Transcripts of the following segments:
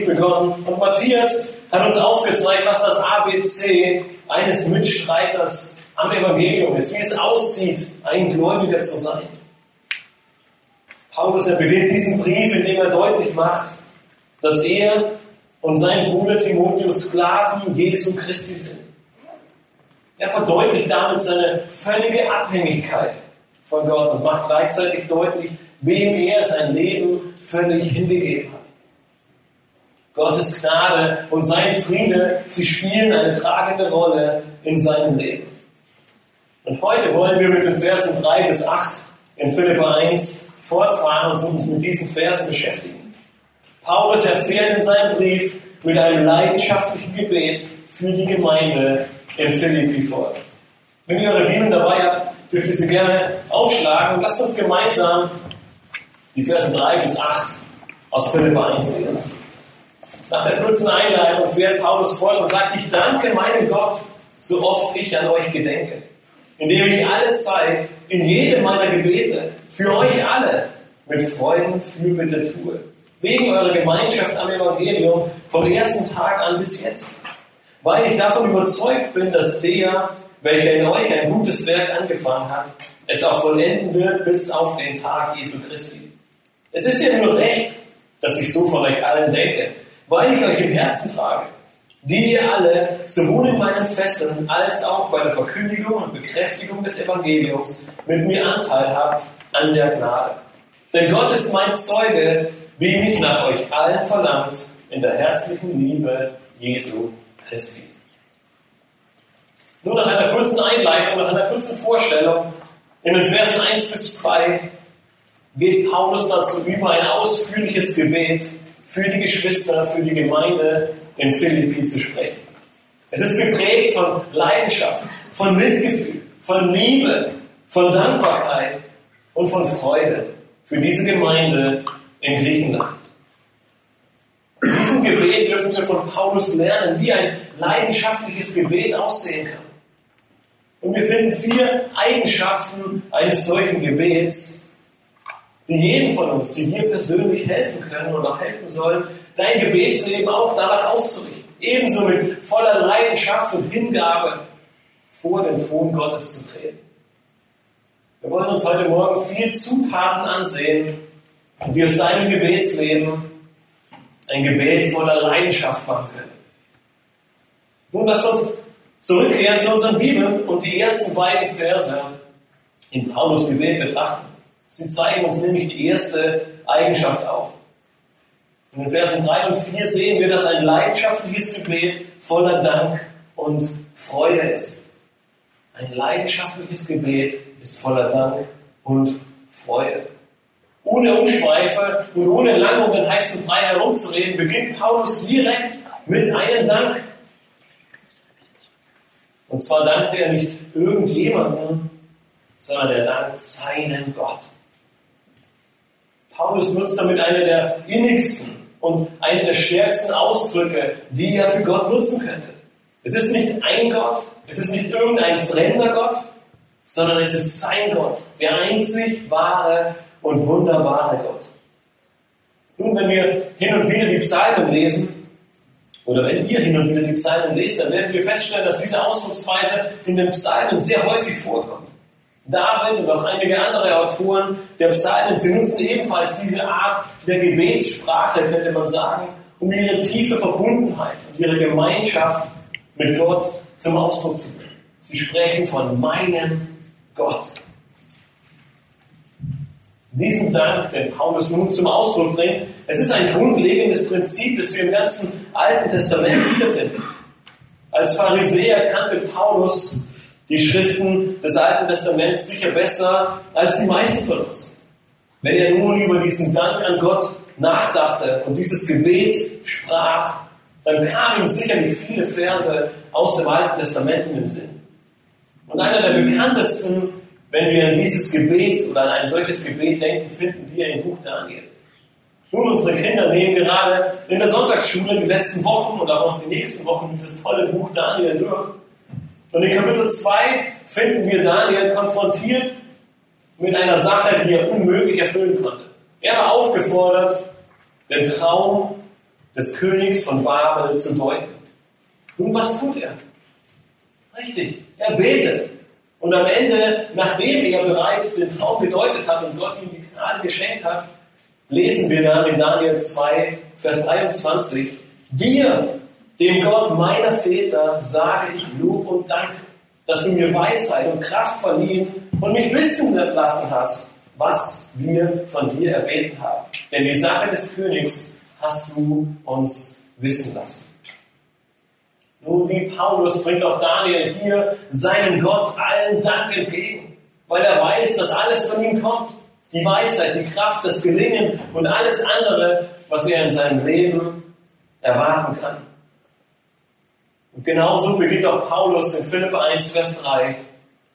Philipperbrief begonnen und Matthias hat uns aufgezeigt, was das ABC eines Mitstreiters am Evangelium ist, wie es aussieht, ein Gläubiger zu sein. Paulus, er beginnt diesen Brief, indem er deutlich macht, dass er und sein Bruder Timotheus Sklaven Jesu Christi sind. Er verdeutlicht damit seine völlige Abhängigkeit von Gott und macht gleichzeitig deutlich, wem er sein Leben völlig hingegeben hat. Gottes Gnade und sein Friede, sie spielen eine tragende Rolle in seinem Leben. Und heute wollen wir mit den Versen 3 bis 8 in Philippa 1 fortfahren und uns mit diesen Versen beschäftigen. Paulus erfährt in seinem Brief mit einem leidenschaftlichen Gebet für die Gemeinde in Philippi fort. Wenn ihr eure Bibeln dabei habt, dürft ihr sie gerne aufschlagen und lasst uns gemeinsam die Verse 3 bis 8 aus Philippa 1 lesen. Nach der kurzen Einleitung fährt Paulus fort und sagt, ich danke meinem Gott, so oft ich an euch gedenke, indem ich alle Zeit in jedem meiner Gebete für euch alle mit Freuden Fürbitte tue, wegen eurer Gemeinschaft am Evangelium vom ersten Tag an bis jetzt, weil ich davon überzeugt bin, dass der, welcher in euch ein gutes Werk angefangen hat, es auch vollenden wird bis auf den Tag Jesu Christi. Es ist ja nur recht, dass ich so von euch allen denke, weil ich euch im Herzen trage, die ihr alle sowohl in meinen Fesseln als auch bei der Verkündigung und Bekräftigung des Evangeliums mit mir Anteil habt an der Gnade. Denn Gott ist mein Zeuge, wie mich nach euch allen verlangt in der herzlichen Liebe Jesu Christi. Nur nach einer kurzen Einleitung, nach einer kurzen Vorstellung, in den Versen 1 bis 2 geht Paulus dazu über, ein ausführliches Gebet für die Geschwister, für die Gemeinde in Philippi zu sprechen. Es ist geprägt von Leidenschaft, von Mitgefühl, von Liebe, von Dankbarkeit und von Freude für diese Gemeinde in Griechenland. In diesem Gebet dürfen wir von Paulus lernen, wie ein leidenschaftliches Gebet aussehen kann. Und wir finden vier Eigenschaften eines solchen Gebets, die jedem von uns, die dir persönlich helfen können und auch helfen sollen, dein Gebetsleben auch danach auszurichten. Ebenso mit voller Leidenschaft und Hingabe vor den Thron Gottes zu treten. Wir wollen uns heute Morgen vier Zutaten ansehen, die aus deinem Gebetsleben ein Gebet voller Leidenschaft machen können. Nun lass uns zurückkehren zu unseren Bibeln und die ersten beiden Verse in Paulus Gebet betrachten. Sie zeigen uns nämlich die erste Eigenschaft auf. In den Versen 3 und 4 sehen wir, dass ein leidenschaftliches Gebet voller Dank und Freude ist. Ein leidenschaftliches Gebet ist voller Dank und Freude. Ohne Umschweife und ohne lange um den heißen Brei herumzureden, beginnt Paulus direkt mit einem Dank. Und zwar dankt er nicht irgendjemandem, sondern er dankt seinem Gott. Paulus nutzt damit eine der innigsten und eine der stärksten Ausdrücke, die er für Gott nutzen könnte. Es ist nicht ein Gott, es ist nicht irgendein fremder Gott, sondern es ist sein Gott, der einzig wahre und wunderbare Gott. Nun, wenn wir hin und wieder die Psalmen lesen, oder wenn ihr hin und wieder die Psalmen lest, dann werden wir feststellen, dass diese Ausdrucksweise in den Psalmen sehr häufig vorkommt. David und auch einige andere Autoren der Psalmen, sie nutzen ebenfalls diese Art der Gebetssprache, könnte man sagen, um ihre tiefe Verbundenheit und ihre Gemeinschaft mit Gott zum Ausdruck zu bringen. Sie sprechen von meinem Gott. Diesen Dank, den Paulus nun zum Ausdruck bringt, es ist ein grundlegendes Prinzip, das wir im ganzen Alten Testament wiederfinden. Als Pharisäer kannte Paulus die Schriften des Alten Testaments sicher besser als die meisten von uns. Wenn er nun über diesen Dank an Gott nachdachte und dieses Gebet sprach, dann kamen ihm sicherlich viele Verse aus dem Alten Testament in den Sinn. Und einer der bekanntesten, wenn wir an dieses Gebet oder an ein solches Gebet denken, finden wir im Buch Daniel. Nun, unsere Kinder nehmen gerade in der Sonntagsschule die letzten Wochen und auch noch die nächsten Wochen dieses tolle Buch Daniel durch. Und in Kapitel 2 finden wir Daniel konfrontiert mit einer Sache, die er unmöglich erfüllen konnte. Er war aufgefordert, den Traum des Königs von Babel zu deuten. Nun, was tut er? Richtig, er betet. Und am Ende, nachdem er bereits den Traum gedeutet hat und Gott ihm die Gnade geschenkt hat, lesen wir dann in Daniel 2, Vers 23, dir, dem Gott meiner Väter, sage ich Lob und Dank, dass du mir Weisheit und Kraft verliehen und mich wissen lassen hast, was wir von dir erbeten haben. Denn die Sache des Königs hast du uns wissen lassen. Nun, wie Paulus bringt auch Daniel hier seinem Gott allen Dank entgegen, weil er weiß, dass alles von ihm kommt. Die Weisheit, die Kraft, das Gelingen und alles andere, was er in seinem Leben erwarten kann. Und genauso beginnt auch Paulus in Philipp 1, Vers 3,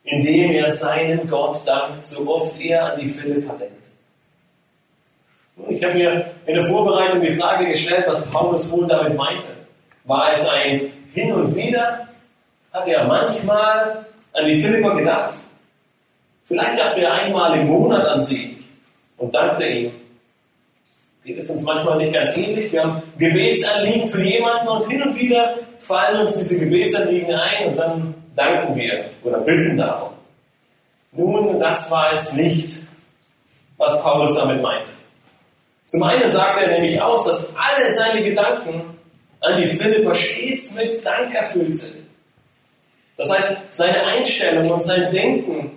indem er seinem Gott dankt, so oft er an die Philippa denkt. Ich habe mir in der Vorbereitung die Frage gestellt, was Paulus wohl damit meinte. War es ein hin und wieder hat er manchmal an die Philipper gedacht. Vielleicht dachte er einmal im Monat an sie und dankte ihm. Geht es uns manchmal nicht ganz ähnlich? Wir haben Gebetsanliegen für jemanden und hin und wieder fallen uns diese Gebetsanliegen ein und dann danken wir oder bitten darum. Nun, das war es nicht, was Paulus damit meinte. Zum einen sagt er nämlich aus, dass alle seine Gedanken an die Philipper stets mit Dank erfüllt sind. Das heißt, seine Einstellung und sein Denken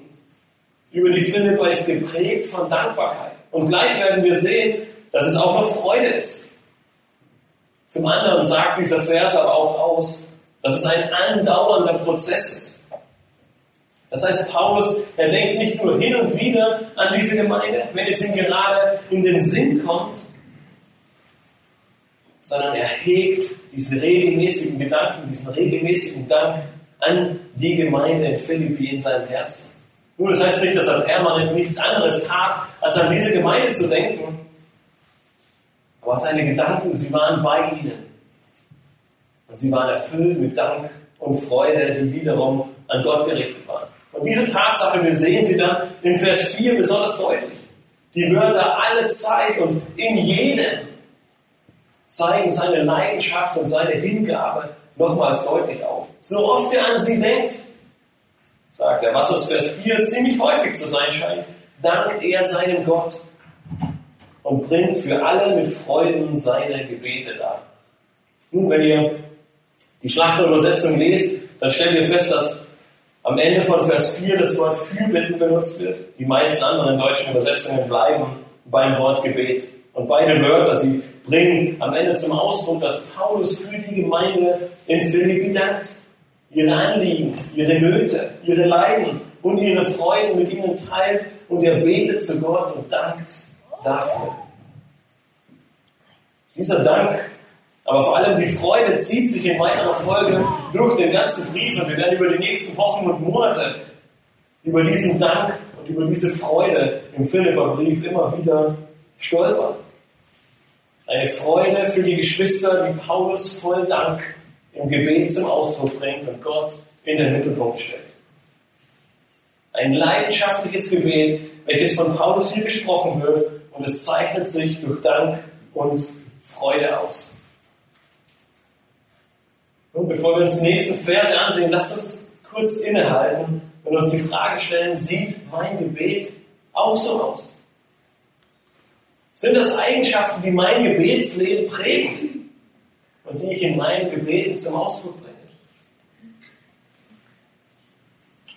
über die Philipper ist geprägt von Dankbarkeit. Und gleich werden wir sehen, dass es auch noch Freude ist. Zum anderen sagt dieser Vers aber auch aus, dass es ein andauernder Prozess ist. Das heißt, Paulus, er denkt nicht nur hin und wieder an diese Gemeinde, wenn es ihm gerade in den Sinn kommt, sondern er hegt diesen regelmäßigen Gedanken, diesen regelmäßigen Dank an die Gemeinde in Philippi in seinem Herzen. Nun, das heißt nicht, dass er permanent nichts anderes tat, als an diese Gemeinde zu denken. Aber seine Gedanken, sie waren bei ihnen. Und sie waren erfüllt mit Dank und Freude, die wiederum an Gott gerichtet waren. Und diese Tatsache, wir sehen sie dann in Vers 4 besonders deutlich. Die Wörter alle Zeit und in jedem zeigen seine Leidenschaft und seine Hingabe nochmals deutlich auf. So oft er an sie denkt, sagt er, was aus Vers 4 ziemlich häufig zu sein scheint, dankt er seinem Gott und bringt für alle mit Freuden seine Gebete dar. Nun, wenn ihr die Schlachterübersetzung lest, dann stellt ihr fest, dass am Ende von Vers 4 das Wort Fürbitten benutzt wird. Die meisten anderen deutschen Übersetzungen bleiben beim Wort Gebet. Und beide Wörter, sie bringen am Ende zum Ausdruck, dass Paulus für die Gemeinde in Philippi dankt. Ihre Anliegen, ihre Nöte, ihre Leiden und ihre Freuden mit ihnen teilt und er betet zu Gott und dankt dafür. Dieser Dank, aber vor allem die Freude zieht sich in weiterer Folge durch den ganzen Brief und wir werden über die nächsten Wochen und Monate über diesen Dank und über diese Freude im Philipperbrief immer wieder stolpern. Eine Freude für die Geschwister, die Paulus voll Dank im Gebet zum Ausdruck bringt und Gott in den Mittelpunkt stellt. Ein leidenschaftliches Gebet, welches von Paulus hier gesprochen wird und es zeichnet sich durch Dank und Freude aus. Nun, bevor wir uns die nächsten Verse ansehen, lasst uns kurz innehalten und uns die Frage stellen, sieht mein Gebet auch so aus? Sind das Eigenschaften, die mein Gebetsleben prägen und die ich in meinen Gebeten zum Ausdruck bringe?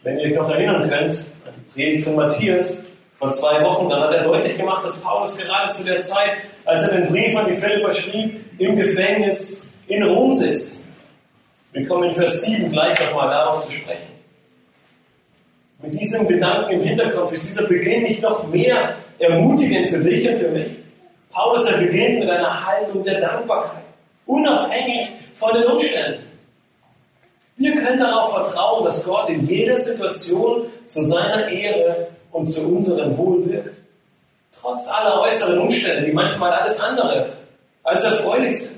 Wenn ihr euch noch erinnern könnt an die Predigt von Matthias vor zwei Wochen, dann hat er deutlich gemacht, dass Paulus gerade zu der Zeit, als er den Brief an die Philipper schrieb, im Gefängnis in Rom sitzt. Wir kommen in Vers 7 gleich nochmal darauf zu sprechen. Mit diesem Gedanken im Hinterkopf ist dieser Beginn nicht noch mehr ermutigend für dich und für mich. Paulus, er beginnt mit einer Haltung der Dankbarkeit, unabhängig von den Umständen. Wir können darauf vertrauen, dass Gott in jeder Situation zu seiner Ehre und zu unserem Wohl wirkt. Trotz aller äußeren Umstände, die manchmal alles andere als erfreulich sind.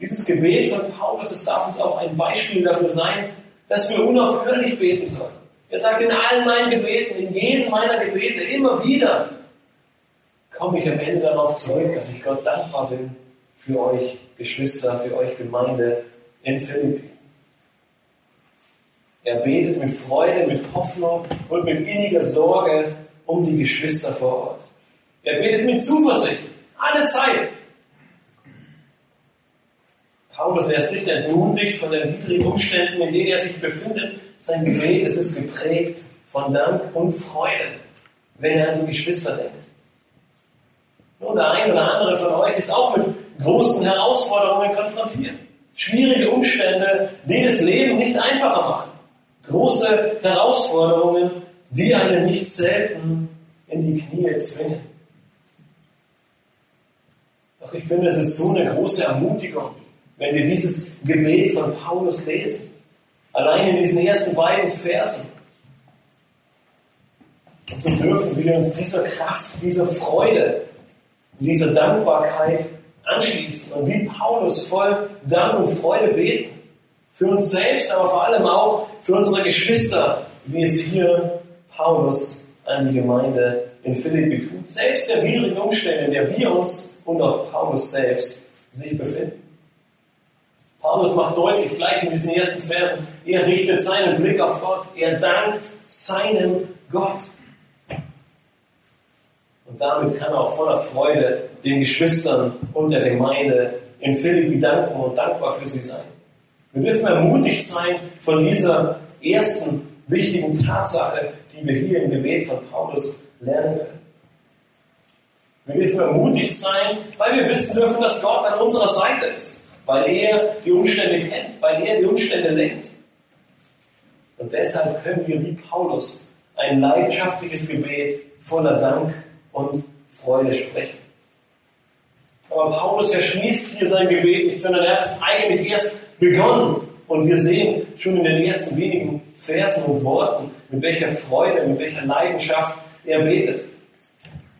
Dieses Gebet von Paulus, es darf uns auch ein Beispiel dafür sein, dass wir unaufhörlich beten sollen. Er sagt, in allen meinen Gebeten, in jedem meiner Gebete, immer wieder komme ich am Ende darauf zurück, dass ich Gott dankbar bin für euch Geschwister, für euch Gemeinde in Philippi. Er betet mit Freude, mit Hoffnung und mit inniger Sorge um die Geschwister vor Ort. Er betet mit Zuversicht, alle Zeit. Paulus, er ist nicht entmutigt von den widrigen Umständen, in denen er sich befindet. Sein Gebet es ist geprägt von Dank und Freude, wenn er an die Geschwister denkt. Nun, der ein oder andere von euch ist auch mit großen Herausforderungen konfrontiert. Schwierige Umstände, die das Leben nicht einfacher machen. Große Herausforderungen, die einen nicht selten in die Knie zwingen. Doch ich finde, es ist so eine große Ermutigung, wenn wir dieses Gebet von Paulus lesen. Allein in diesen ersten beiden Versen. Und so dürfen wir uns dieser Kraft, dieser Freude, dieser Dankbarkeit anschließen und wie Paulus voll Dank und Freude beten. Für uns selbst, aber vor allem auch für unsere Geschwister, wie es hier Paulus an die Gemeinde in Philippi tut. Selbst der widrigen Umstände, in der wir uns und auch Paulus selbst sich befinden. Paulus macht deutlich, gleich in diesen ersten Versen, er richtet seinen Blick auf Gott, er dankt seinem Gott. Und damit kann er auch voller Freude den Geschwistern und der Gemeinde in Philippi danken und dankbar für sie sein. Wir dürfen ermutigt sein von dieser ersten wichtigen Tatsache, die wir hier im Gebet von Paulus lernen können. Wir dürfen ermutigt sein, weil wir wissen dürfen, dass Gott an unserer Seite ist, weil er die Umstände kennt, weil er die Umstände lenkt. Und deshalb können wir wie Paulus ein leidenschaftliches Gebet voller Dank und Freude sprechen. Aber Paulus erschließt hier sein Gebet nicht, sondern er hat es eigentlich erst begonnen. Und wir sehen schon in den ersten wenigen Versen und Worten, mit welcher Freude, mit welcher Leidenschaft er betet.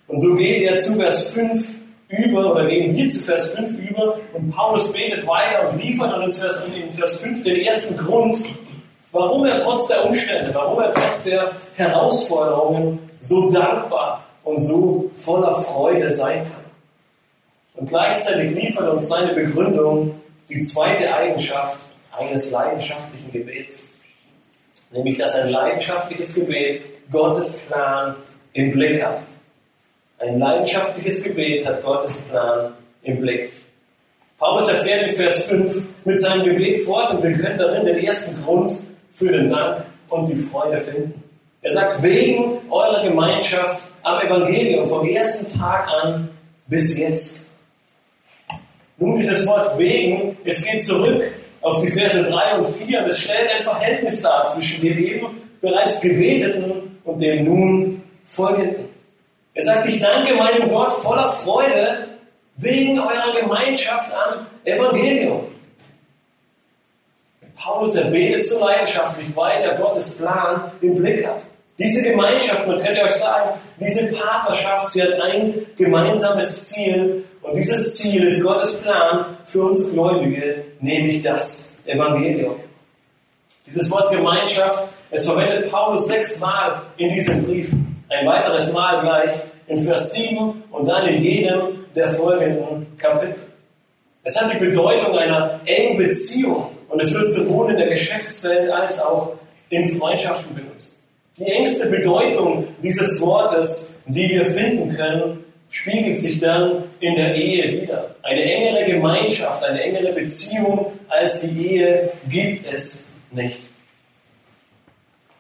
Und so geht er zu Vers 5 über, oder gehen wir zu Vers 5 über, und Paulus betet weiter und liefert uns in Vers 5 den ersten Grund, warum er trotz der Umstände, warum er trotz der Herausforderungen so dankbar und so voller Freude sein kann. Und gleichzeitig liefert uns seine Begründung die zweite Eigenschaft eines leidenschaftlichen Gebets. Nämlich, dass ein leidenschaftliches Gebet Gottes Plan im Blick hat. Ein leidenschaftliches Gebet hat Gottes Plan im Blick. Paulus erfährt in Vers 5 mit seinem Gebet fort und wir können darin den ersten Grund für den Dank und die Freude finden. Er sagt, wegen eurer Gemeinschaft am Evangelium vom ersten Tag an bis jetzt. Nun, dieses Wort wegen, es geht zurück auf die Verse 3 und 4 und es stellt ein Verhältnis dar zwischen dem eben bereits gebeteten und dem nun folgenden. Er sagt, ich danke meinem Gott voller Freude wegen eurer Gemeinschaft am Evangelium. Paulus erbetet so leidenschaftlich, weil er Gottes Plan im Blick hat. Diese Gemeinschaft, man könnte euch sagen, diese Partnerschaft, sie hat ein gemeinsames Ziel und dieses Ziel ist Gottes Plan für uns Gläubige, nämlich das Evangelium. Dieses Wort Gemeinschaft, es verwendet Paulus sechsmal in diesem Brief. Ein weiteres Mal gleich in Vers 7 und dann in jedem der folgenden Kapitel. Es hat die Bedeutung einer engen Beziehung und es wird sowohl in der Geschäftswelt als auch in Freundschaften benutzt. Die engste Bedeutung dieses Wortes, die wir finden können, spiegelt sich dann in der Ehe wieder. Eine engere Gemeinschaft, eine engere Beziehung als die Ehe gibt es nicht.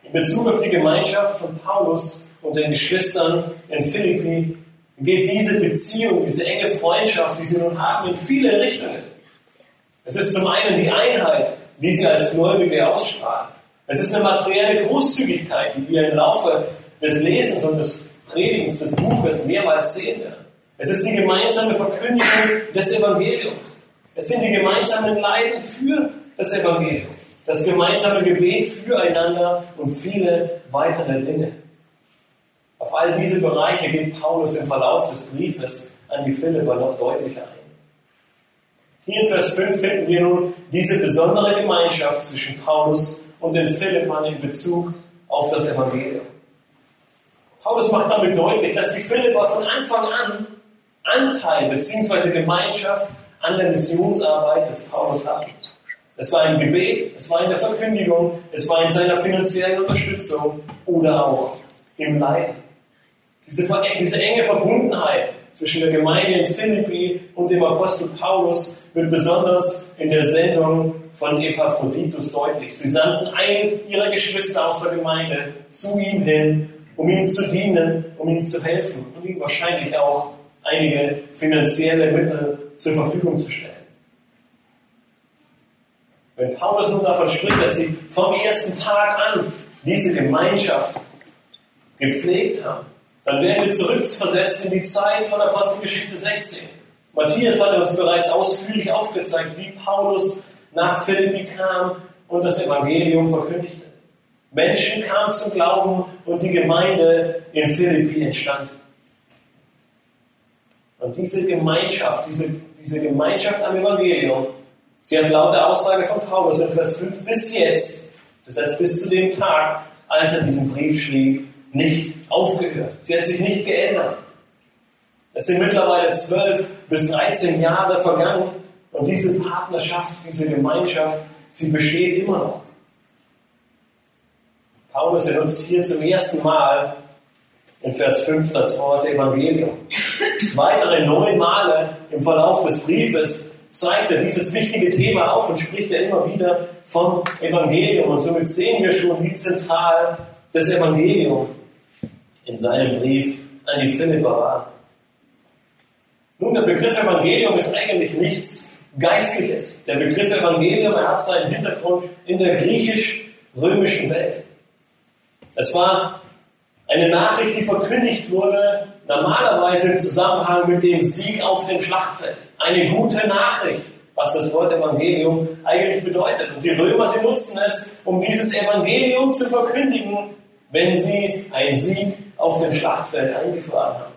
In Bezug auf die Gemeinschaft von Paulus und den Geschwistern in Philippi geht diese Beziehung, diese enge Freundschaft, die sie nun haben, in viele Richtungen. Es ist zum einen die Einheit, die sie als Gläubige ausstrahlen. Es ist eine materielle Großzügigkeit, die wir im Laufe des Lesens und des Predigens, des Buches mehrmals sehen werden. Es ist die gemeinsame Verkündigung des Evangeliums. Es sind die gemeinsamen Leiden für das Evangelium, das gemeinsame Gebet füreinander und viele weitere Dinge. Auf all diese Bereiche geht Paulus im Verlauf des Briefes an die Philipper noch deutlicher ein. Hier in Vers 5 finden wir nun diese besondere Gemeinschaft zwischen Paulus und den Philippern in Bezug auf das Evangelium. Paulus macht damit deutlich, dass die Philipper von Anfang an Anteil bzw. Gemeinschaft an der Missionsarbeit des Paulus hatten. Es war im Gebet, es war in der Verkündigung, es war in seiner finanziellen Unterstützung oder auch im Leiden. Diese, diese enge Verbundenheit zwischen der Gemeinde in Philippi und dem Apostel Paulus wird besonders in der Sendung von Epaphroditus deutlich. Sie sandten einen ihrer Geschwister aus der Gemeinde zu ihm hin, um ihm zu dienen, um ihm zu helfen und ihm wahrscheinlich auch einige finanzielle Mittel zur Verfügung zu stellen. Wenn Paulus nun davon spricht, dass sie vom ersten Tag an diese Gemeinschaft gepflegt haben, dann werden wir zurückversetzt in die Zeit von Apostelgeschichte 16. Matthias hat uns bereits ausführlich aufgezeigt, wie Paulus nach Philippi kam und das Evangelium verkündigte. Menschen kamen zum Glauben und die Gemeinde in Philippi entstand. Und diese Gemeinschaft, diese, diese Gemeinschaft am Evangelium, sie hat laut der Aussage von Paulus in Vers 5 bis jetzt, das heißt bis zu dem Tag, als er diesen Brief schrieb, nicht aufgehört. Sie hat sich nicht geändert. Es sind mittlerweile 12 bis 13 Jahre vergangen und diese Partnerschaft, diese Gemeinschaft, sie besteht immer noch. Paulus benutzt hier zum ersten Mal in Vers 5 das Wort Evangelium. Weitere neun Male im Verlauf des Briefes zeigt er dieses wichtige Thema auf und spricht er immer wieder vom Evangelium. Und somit sehen wir schon, wie zentral das Evangelium in seinem Brief an die Philipper war. Nun, der Begriff Evangelium ist eigentlich nichts Geistliches. Der Begriff Evangelium, er hat seinen Hintergrund in der griechisch-römischen Welt. Es war eine Nachricht, die verkündigt wurde, normalerweise im Zusammenhang mit dem Sieg auf dem Schlachtfeld. Eine gute Nachricht, was das Wort Evangelium eigentlich bedeutet. Und die Römer, sie nutzten es, um dieses Evangelium zu verkündigen, wenn sie einen Sieg auf dem Schlachtfeld eingefahren haben.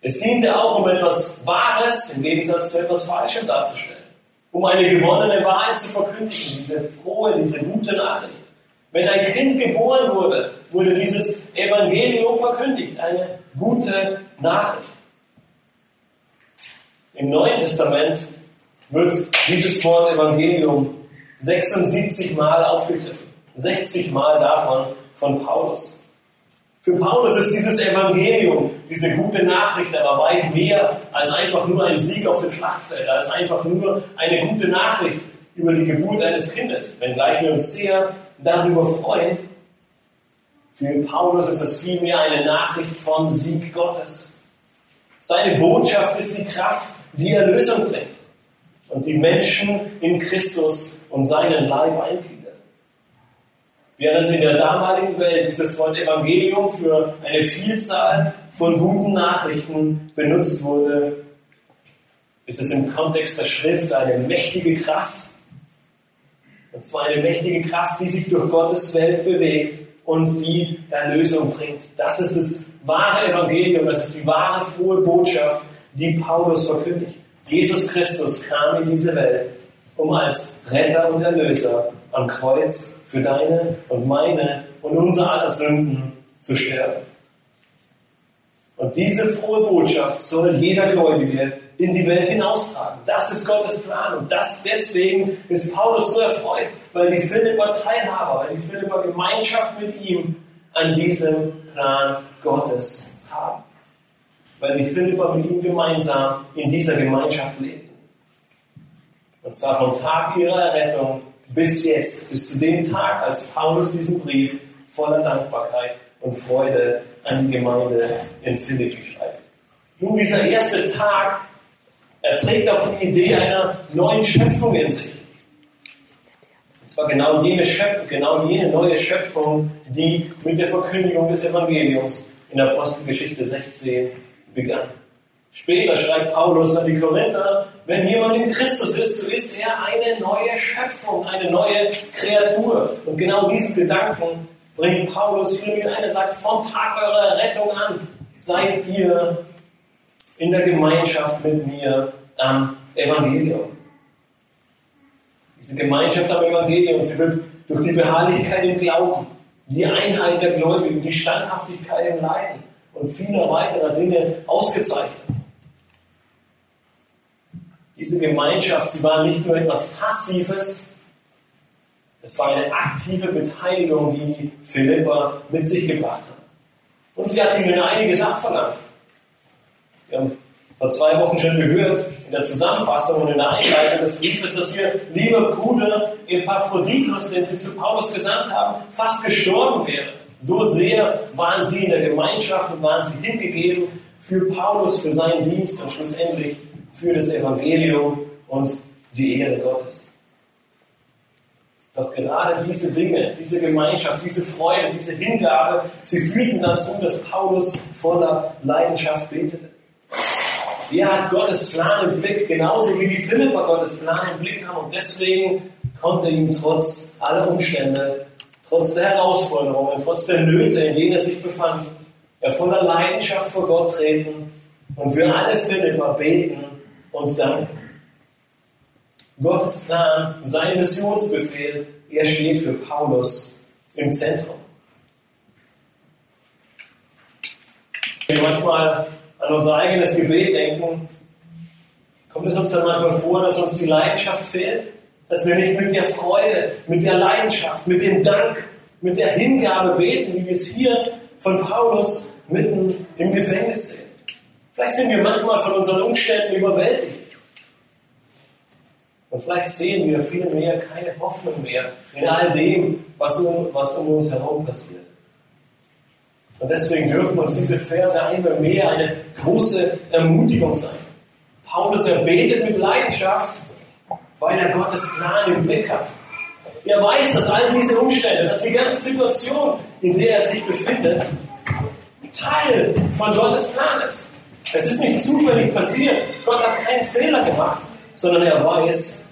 Es diente auch, um etwas Wahres im Gegensatz zu etwas Falschem darzustellen. Um eine gewonnene Wahrheit zu verkündigen, diese frohe, diese gute Nachricht. Wenn ein Kind geboren wurde, wurde dieses Evangelium verkündigt, eine gute Nachricht. Im Neuen Testament wird dieses Wort Evangelium 76 Mal aufgegriffen. 60 Mal davon von Paulus. Für Paulus ist dieses Evangelium, diese gute Nachricht aber weit mehr als einfach nur ein Sieg auf dem Schlachtfeld, als einfach nur eine gute Nachricht über die Geburt eines Kindes, wenngleich wir uns sehr darüber freuen. Für Paulus ist es vielmehr eine Nachricht vom Sieg Gottes. Seine Botschaft ist die Kraft, die Erlösung bringt und die Menschen in Christus und seinen Leib eingliedert. Während in der damaligen Welt dieses Wort Evangelium für eine Vielzahl von guten Nachrichten benutzt wurde, ist es im Kontext der Schrift eine mächtige Kraft. Und zwar eine mächtige Kraft, die sich durch Gottes Welt bewegt und die Erlösung bringt. Das ist das wahre Evangelium, das ist die wahre frohe Botschaft, die Paulus verkündigt. Jesus Christus kam in diese Welt, um als Retter und Erlöser am Kreuz für deine und meine und unsere aller Sünden zu sterben. Und diese frohe Botschaft soll jeder Gläubige in die Welt hinaustragen. Das ist Gottes Plan. Und das deswegen ist Paulus so erfreut, weil die Philipper Teilhaber, weil die Philipper Gemeinschaft mit ihm an diesem Plan Gottes haben. Weil die Philipper mit ihm gemeinsam in dieser Gemeinschaft leben. Und zwar vom Tag ihrer Errettung bis jetzt, bis zu dem Tag, als Paulus diesen Brief voller Dankbarkeit und Freude an die Gemeinde in Philippi schreibt. Nun, dieser erste Tag, er trägt auch die Idee einer neuen Schöpfung in sich. Und zwar genau jene, Schöpfung, genau jene neue Schöpfung, die mit der Verkündigung des Evangeliums in Apostelgeschichte 16 begann. Später schreibt Paulus an die Korinther, wenn jemand in Christus ist, so ist er eine neue Schöpfung, eine neue Kreatur. Und genau diesen Gedanken bringt Paulus hier mit ein. Er sagt, vom Tag eurer Rettung an seid ihr in der Gemeinschaft mit mir am Evangelium. Diese Gemeinschaft am Evangelium, sie wird durch die Beharrlichkeit im Glauben, die Einheit der Gläubigen, die Standhaftigkeit im Leiden und viele weitere Dinge ausgezeichnet. Diese Gemeinschaft, sie war nicht nur etwas Passives, es war eine aktive Beteiligung, die Philippa mit sich gebracht hat. Und sie hat ihnen einiges abverlangt. Wir haben vor zwei Wochen schon gehört, in der Zusammenfassung und in der Einleitung des Briefes, dass ihr lieber Bruder Epaphroditus, den sie zu Paulus gesandt haben, fast gestorben wäre. So sehr waren sie in der Gemeinschaft und waren sie hingegeben für Paulus, für seinen Dienst und schlussendlich für das Evangelium und die Ehre Gottes. Doch gerade diese Dinge, diese Gemeinschaft, diese Freude, diese Hingabe, sie führten dazu, dass Paulus voller Leidenschaft betete. Er hat Gottes Plan im Blick, genauso wie die Philipper Gottes Plan im Blick haben und deswegen konnte ihm trotz aller Umstände, trotz der Herausforderungen, trotz der Nöte, in denen er sich befand, er voller Leidenschaft vor Gott treten und für alle Philipper beten und danken. Gottes Plan, sein Missionsbefehl, er steht für Paulus im Zentrum. Manchmal an unser eigenes Gebet denken, kommt es uns dann manchmal vor, dass uns die Leidenschaft fehlt, dass wir nicht mit der Freude, mit der Leidenschaft, mit dem Dank, mit der Hingabe beten, wie wir es hier von Paulus mitten im Gefängnis sehen. Vielleicht sind wir manchmal von unseren Umständen überwältigt. Und vielleicht sehen wir vielmehr keine Hoffnung mehr in all dem, was um, was um uns herum passiert. Und deswegen dürfen uns diese Verse einmal mehr eine große Ermutigung sein. Paulus, er betet mit Leidenschaft, weil er Gottes Plan im Blick hat. Er weiß, dass all diese Umstände, dass die ganze Situation, in der er sich befindet, Teil von Gottes Plan ist. Es ist nicht zufällig passiert. Gott hat keinen Fehler gemacht sondern er weiß,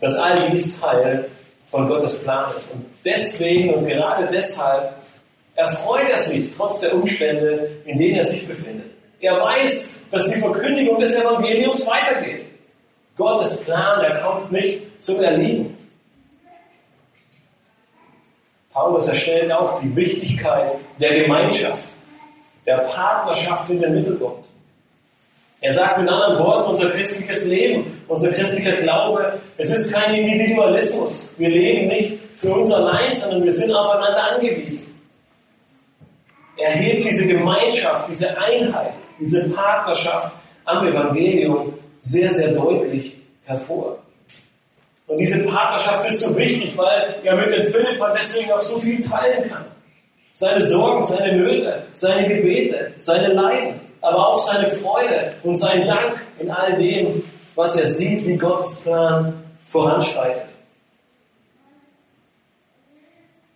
dass all dies Teil von Gottes Plan ist. Und deswegen und gerade deshalb erfreut er sich trotz der Umstände, in denen er sich befindet. Er weiß, dass die Verkündigung des Evangeliums weitergeht. Gottes Plan, er kommt nicht zum Erliegen. Paulus erstellt auch die Wichtigkeit der Gemeinschaft, der Partnerschaft in den Mittelpunkt. Er sagt mit anderen Worten, unser christliches Leben, unser christlicher Glaube, es ist kein Individualismus. Wir leben nicht für uns allein, sondern wir sind aufeinander angewiesen. Er hebt diese Gemeinschaft, diese Einheit, diese Partnerschaft am Evangelium sehr, sehr deutlich hervor. Und diese Partnerschaft ist so wichtig, weil er mit den Philippern deswegen auch so viel teilen kann. Seine Sorgen, seine Nöte, seine Gebete, seine Leiden aber auch seine Freude und sein Dank in all dem, was er sieht, wie Gottes Plan voranschreitet.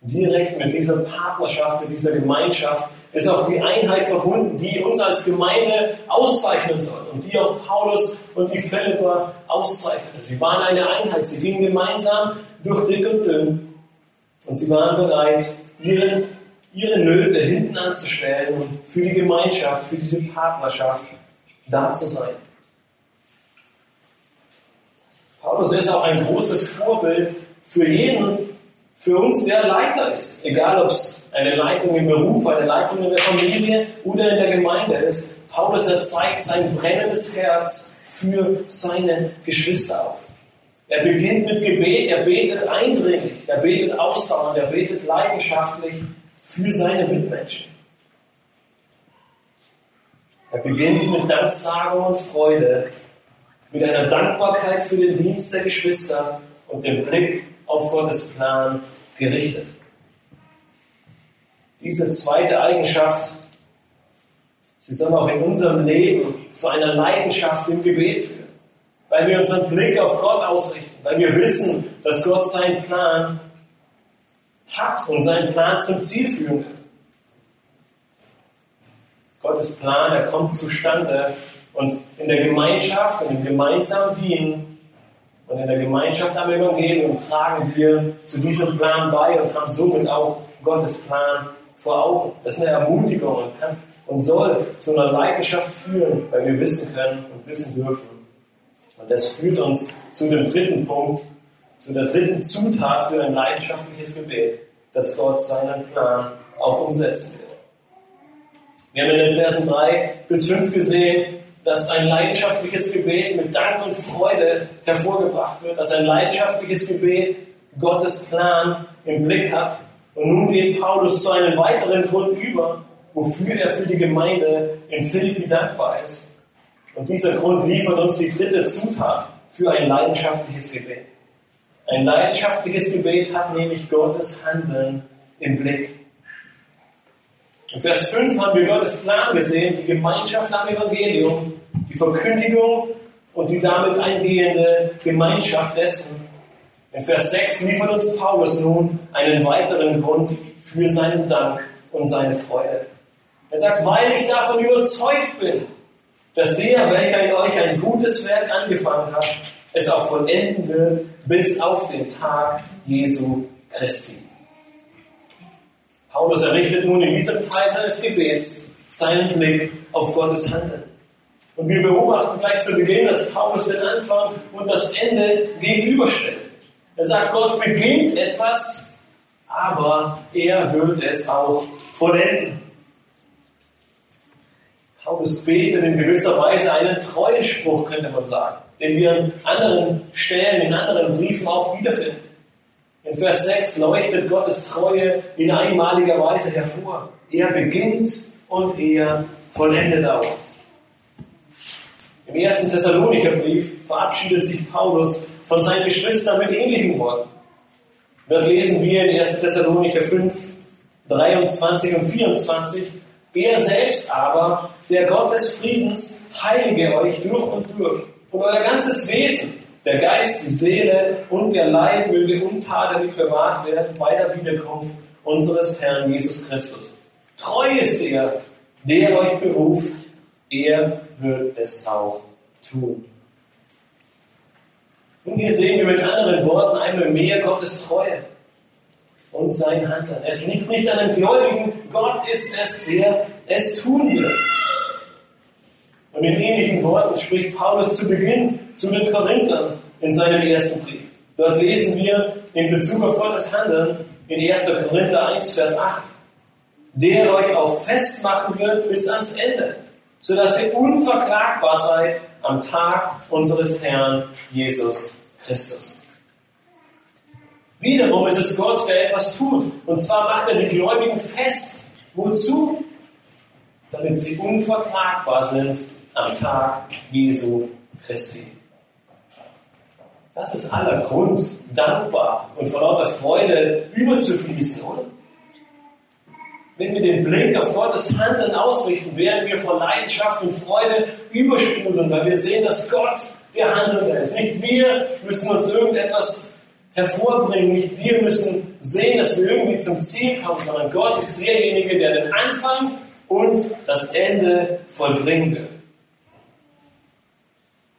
Direkt mit dieser Partnerschaft, mit dieser Gemeinschaft ist auch die Einheit verbunden, die uns als Gemeinde auszeichnen soll und die auch Paulus und die Philipper auszeichneten. Sie waren eine Einheit, sie gingen gemeinsam durch dick und dünn und sie waren bereit, ihren ihre Nöte hinten anzustellen und für die Gemeinschaft, für diese Partnerschaft da zu sein. Paulus ist auch ein großes Vorbild für jeden, für uns, der Leiter ist. Egal, ob es eine Leitung im Beruf, eine Leitung in der Familie oder in der Gemeinde ist. Paulus er zeigt sein brennendes Herz für seine Geschwister auf. Er beginnt mit Gebet, er betet eindringlich, er betet ausdauernd, er betet leidenschaftlich für seine Mitmenschen. Er beginnt mit Danksagung und Freude, mit einer Dankbarkeit für den Dienst der Geschwister und dem Blick auf Gottes Plan gerichtet. Diese zweite Eigenschaft, sie soll auch in unserem Leben zu einer Leidenschaft im Gebet führen, weil wir unseren Blick auf Gott ausrichten, weil wir wissen, dass Gott seinen Plan hat und seinen Plan zum Ziel führen wird. Gottes Plan, er kommt zustande und in der Gemeinschaft und im gemeinsamen Dienen und in der Gemeinschaft am Evangelium tragen wir zu diesem Plan bei und haben somit auch Gottes Plan vor Augen. Das ist eine Ermutigung und, kann, und soll zu einer Leidenschaft führen, weil wir wissen können und wissen dürfen. Und das führt uns zu dem dritten Punkt, zu der dritten Zutat für ein leidenschaftliches Gebet, dass Gott seinen Plan auch umsetzen wird. Wir haben in den Versen 3 bis 5 gesehen, dass ein leidenschaftliches Gebet mit Dank und Freude hervorgebracht wird, dass ein leidenschaftliches Gebet Gottes Plan im Blick hat. Und nun geht Paulus zu einem weiteren Grund über, wofür er für die Gemeinde in Philippi dankbar ist. Und dieser Grund liefert uns die dritte Zutat für ein leidenschaftliches Gebet. Ein leidenschaftliches Gebet hat nämlich Gottes Handeln im Blick. In Vers 5 haben wir Gottes Plan gesehen, die Gemeinschaft am Evangelium, die Verkündigung und die damit eingehende Gemeinschaft dessen. In Vers 6 liefert uns Paulus nun einen weiteren Grund für seinen Dank und seine Freude. Er sagt, weil ich davon überzeugt bin, dass der, welcher in euch ein gutes Werk angefangen hat, es auch vollenden wird bis auf den Tag Jesu Christi. Paulus errichtet nun in diesem Teil seines Gebets seinen Blick auf Gottes Handeln. Und wir beobachten gleich zu Beginn, dass Paulus den Anfang und das Ende gegenüberstellt. Er sagt, Gott beginnt etwas, aber er wird es auch vollenden. Paulus betet in gewisser Weise einen Treuenspruch, könnte man sagen, den wir an anderen Stellen, in anderen Briefen auch wiederfinden. In Vers 6 leuchtet Gottes Treue in einmaliger Weise hervor. Er beginnt und er vollendet auch. Im ersten Thessalonicher Brief verabschiedet sich Paulus von seinen Geschwistern mit ähnlichen Worten. Dort lesen wir in 1. Thessalonicher 5, 23 und 24, er selbst aber, der Gott des Friedens, heilige euch durch und durch und euer ganzes Wesen, der Geist, die Seele und der Leib möge untadelig bewahrt werden bei der Wiederkunft unseres Herrn Jesus Christus. Treu ist er, der euch beruft, er wird es auch tun. Und hier sehen wir mit anderen Worten einmal mehr Gottes Treue und sein Handeln. Es liegt nicht an den Gläubigen, Gott ist es, der es tun wird. Und in ähnlichen Worten spricht Paulus zu Beginn zu den Korinthern in seinem ersten Brief. Dort lesen wir in Bezug auf Gottes Handeln in 1. Korinther 1, Vers 8, der euch auch festmachen wird bis ans Ende, sodass ihr unverklagbar seid am Tag unseres Herrn Jesus Christus. Wiederum ist es Gott, der etwas tut. Und zwar macht er die Gläubigen fest. Wozu? Damit sie unvertragbar sind am Tag Jesu Christi. Das ist aller Grund, dankbar und vor lauter Freude überzufließen, oder? Wenn wir den Blick auf Gottes Handeln ausrichten, werden wir vor Leidenschaft und Freude übersprudeln, weil wir sehen, dass Gott der Handelnde ist. Nicht wir müssen uns irgendetwas hervorbringen, nicht wir müssen sehen, dass wir irgendwie zum Ziel kommen, sondern Gott ist derjenige, der den Anfang und das Ende vollbringen wird.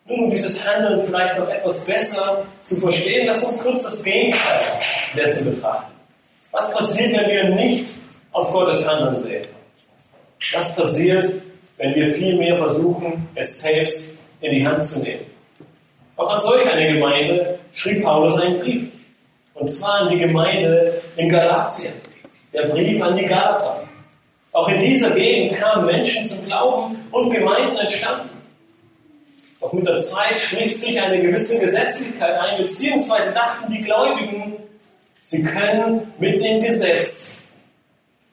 Nun, um dieses Handeln vielleicht noch etwas besser zu verstehen, lass uns kurz das Gegenteil dessen betrachten. Was passiert, wenn wir nicht auf Gottes Handeln sehen? Was passiert, wenn wir vielmehr versuchen, es selbst in die Hand zu nehmen? Auch an solch eine Gemeinde schrieb Paulus einen Brief. Und zwar an die Gemeinde in Galatien. Der Brief an die Galater. Auch in dieser Gegend kamen Menschen zum Glauben und Gemeinden entstanden. Doch mit der Zeit schlief sich eine gewisse Gesetzlichkeit ein, beziehungsweise dachten die Gläubigen, sie können mit dem Gesetz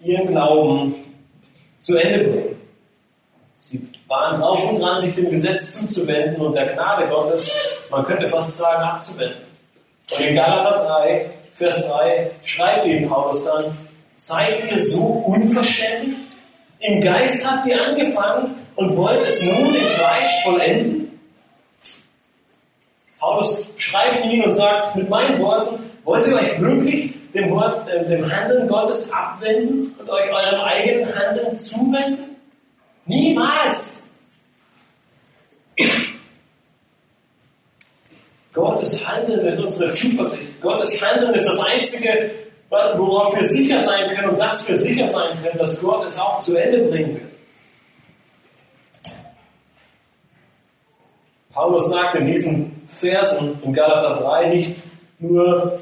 ihren Glauben zu Ende bringen. Sie waren drauf und dran, sich dem Gesetz zuzuwenden und der Gnade Gottes, man könnte fast sagen, abzuwenden. Und in Galater 3, Vers 3 schreibt eben Paulus dann, seid ihr so unverständlich? Im Geist habt ihr angefangen und wollt es nun im Fleisch vollenden? Paulus schreibt ihn und sagt, mit meinen Worten, wollt ihr euch wirklich dem, Wort, äh, dem Handeln Gottes abwenden und euch eurem eigenen Handeln zuwenden? Niemals! Gottes Handeln ist unsere Zuversicht. Gottes Handeln ist das Einzige, worauf wir sicher sein können und dass wir sicher sein können, dass Gott es auch zu Ende bringen wird. Paulus sagt in diesen Versen in Galater 3 nicht nur,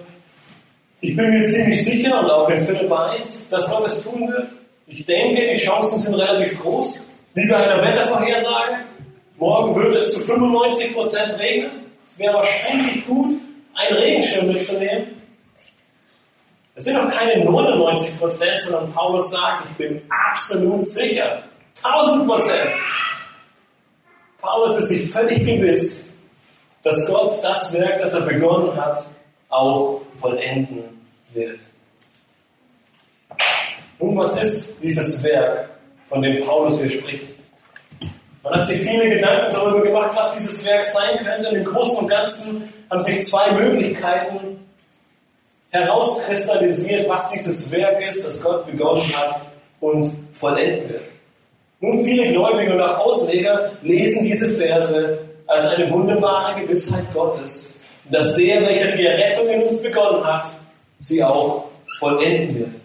ich bin mir ziemlich sicher und auch in Philippa 1, dass Gott es tun wird. Ich denke, die Chancen sind relativ groß. Wie bei einer Wettervorhersage. Morgen wird es zu 95% regnen. Es wäre wahrscheinlich gut, einen Regenschirm mitzunehmen. Es sind noch keine 99%, sondern Paulus sagt, ich bin absolut sicher. 1000%. Paulus ist sich völlig gewiss, dass Gott das Werk, das er begonnen hat, auch vollenden wird. Nun, was ist dieses Werk, von dem Paulus hier spricht? Man hat sich viele Gedanken darüber gemacht, was dieses Werk sein könnte. Und Im Großen und Ganzen haben sich zwei Möglichkeiten herauskristallisiert, was dieses Werk ist, das Gott begonnen hat und vollenden wird. Nun, viele Gläubige und auch Ausleger lesen diese Verse als eine wunderbare Gewissheit Gottes, dass der, welcher die Errettung in uns begonnen hat, sie auch vollenden wird.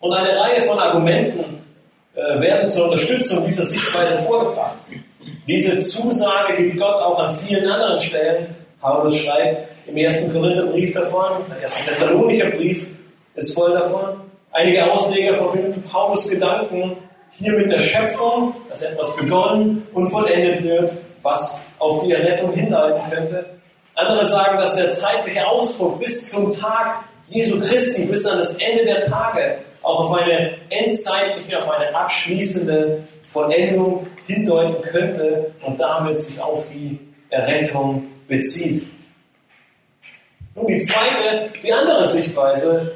Und eine Reihe von Argumenten äh, werden zur Unterstützung dieser Sichtweise vorgebracht. Diese Zusage gibt Gott auch an vielen anderen Stellen. Paulus schreibt im ersten Korintherbrief davon, der erste Thessalonicher Brief ist voll davon. Einige Ausleger verbinden Paulus Gedanken hier mit der Schöpfung, dass etwas begonnen und vollendet wird, was auf die Errettung hinleiten könnte. Andere sagen, dass der zeitliche Ausdruck bis zum Tag Jesu Christi, bis an das Ende der Tage, auch auf eine endzeitliche, auf eine abschließende Vollendung hindeuten könnte und damit sich auf die Errettung bezieht. Nun, die zweite, die andere Sichtweise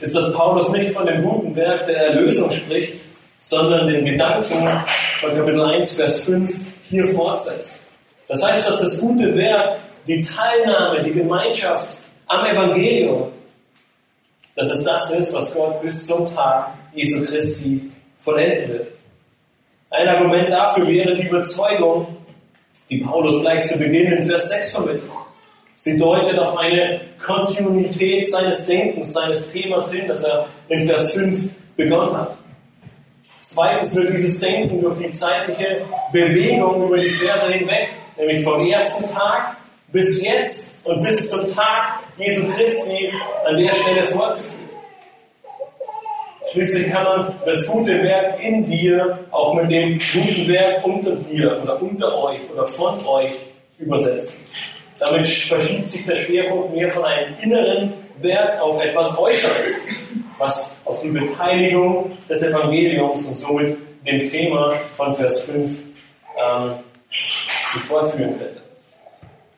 ist, dass Paulus nicht von dem guten Werk der Erlösung spricht, sondern den Gedanken von Kapitel 1, Vers 5 hier fortsetzt. Das heißt, dass das gute Werk, die Teilnahme, die Gemeinschaft am Evangelium, dass es das ist, was Gott bis zum Tag Jesu Christi vollenden wird. Ein Argument dafür wäre die Überzeugung, die Paulus gleich zu Beginn in Vers 6 vermittelt. Sie deutet auf eine Kontinuität seines Denkens, seines Themas hin, das er in Vers 5 begonnen hat. Zweitens wird dieses Denken durch die zeitliche Bewegung über die Verse hinweg, nämlich vom ersten Tag bis jetzt und bis zum Tag Jesu Christi an der Stelle fortgeführt. Schließlich kann man das gute Werk in dir auch mit dem guten Werk unter dir oder unter euch oder von euch übersetzen. Damit verschiebt sich der Schwerpunkt mehr von einem inneren Werk auf etwas Äußeres was auf die Beteiligung des Evangeliums und somit dem Thema von Vers 5 ähm, sich fortführen könnte.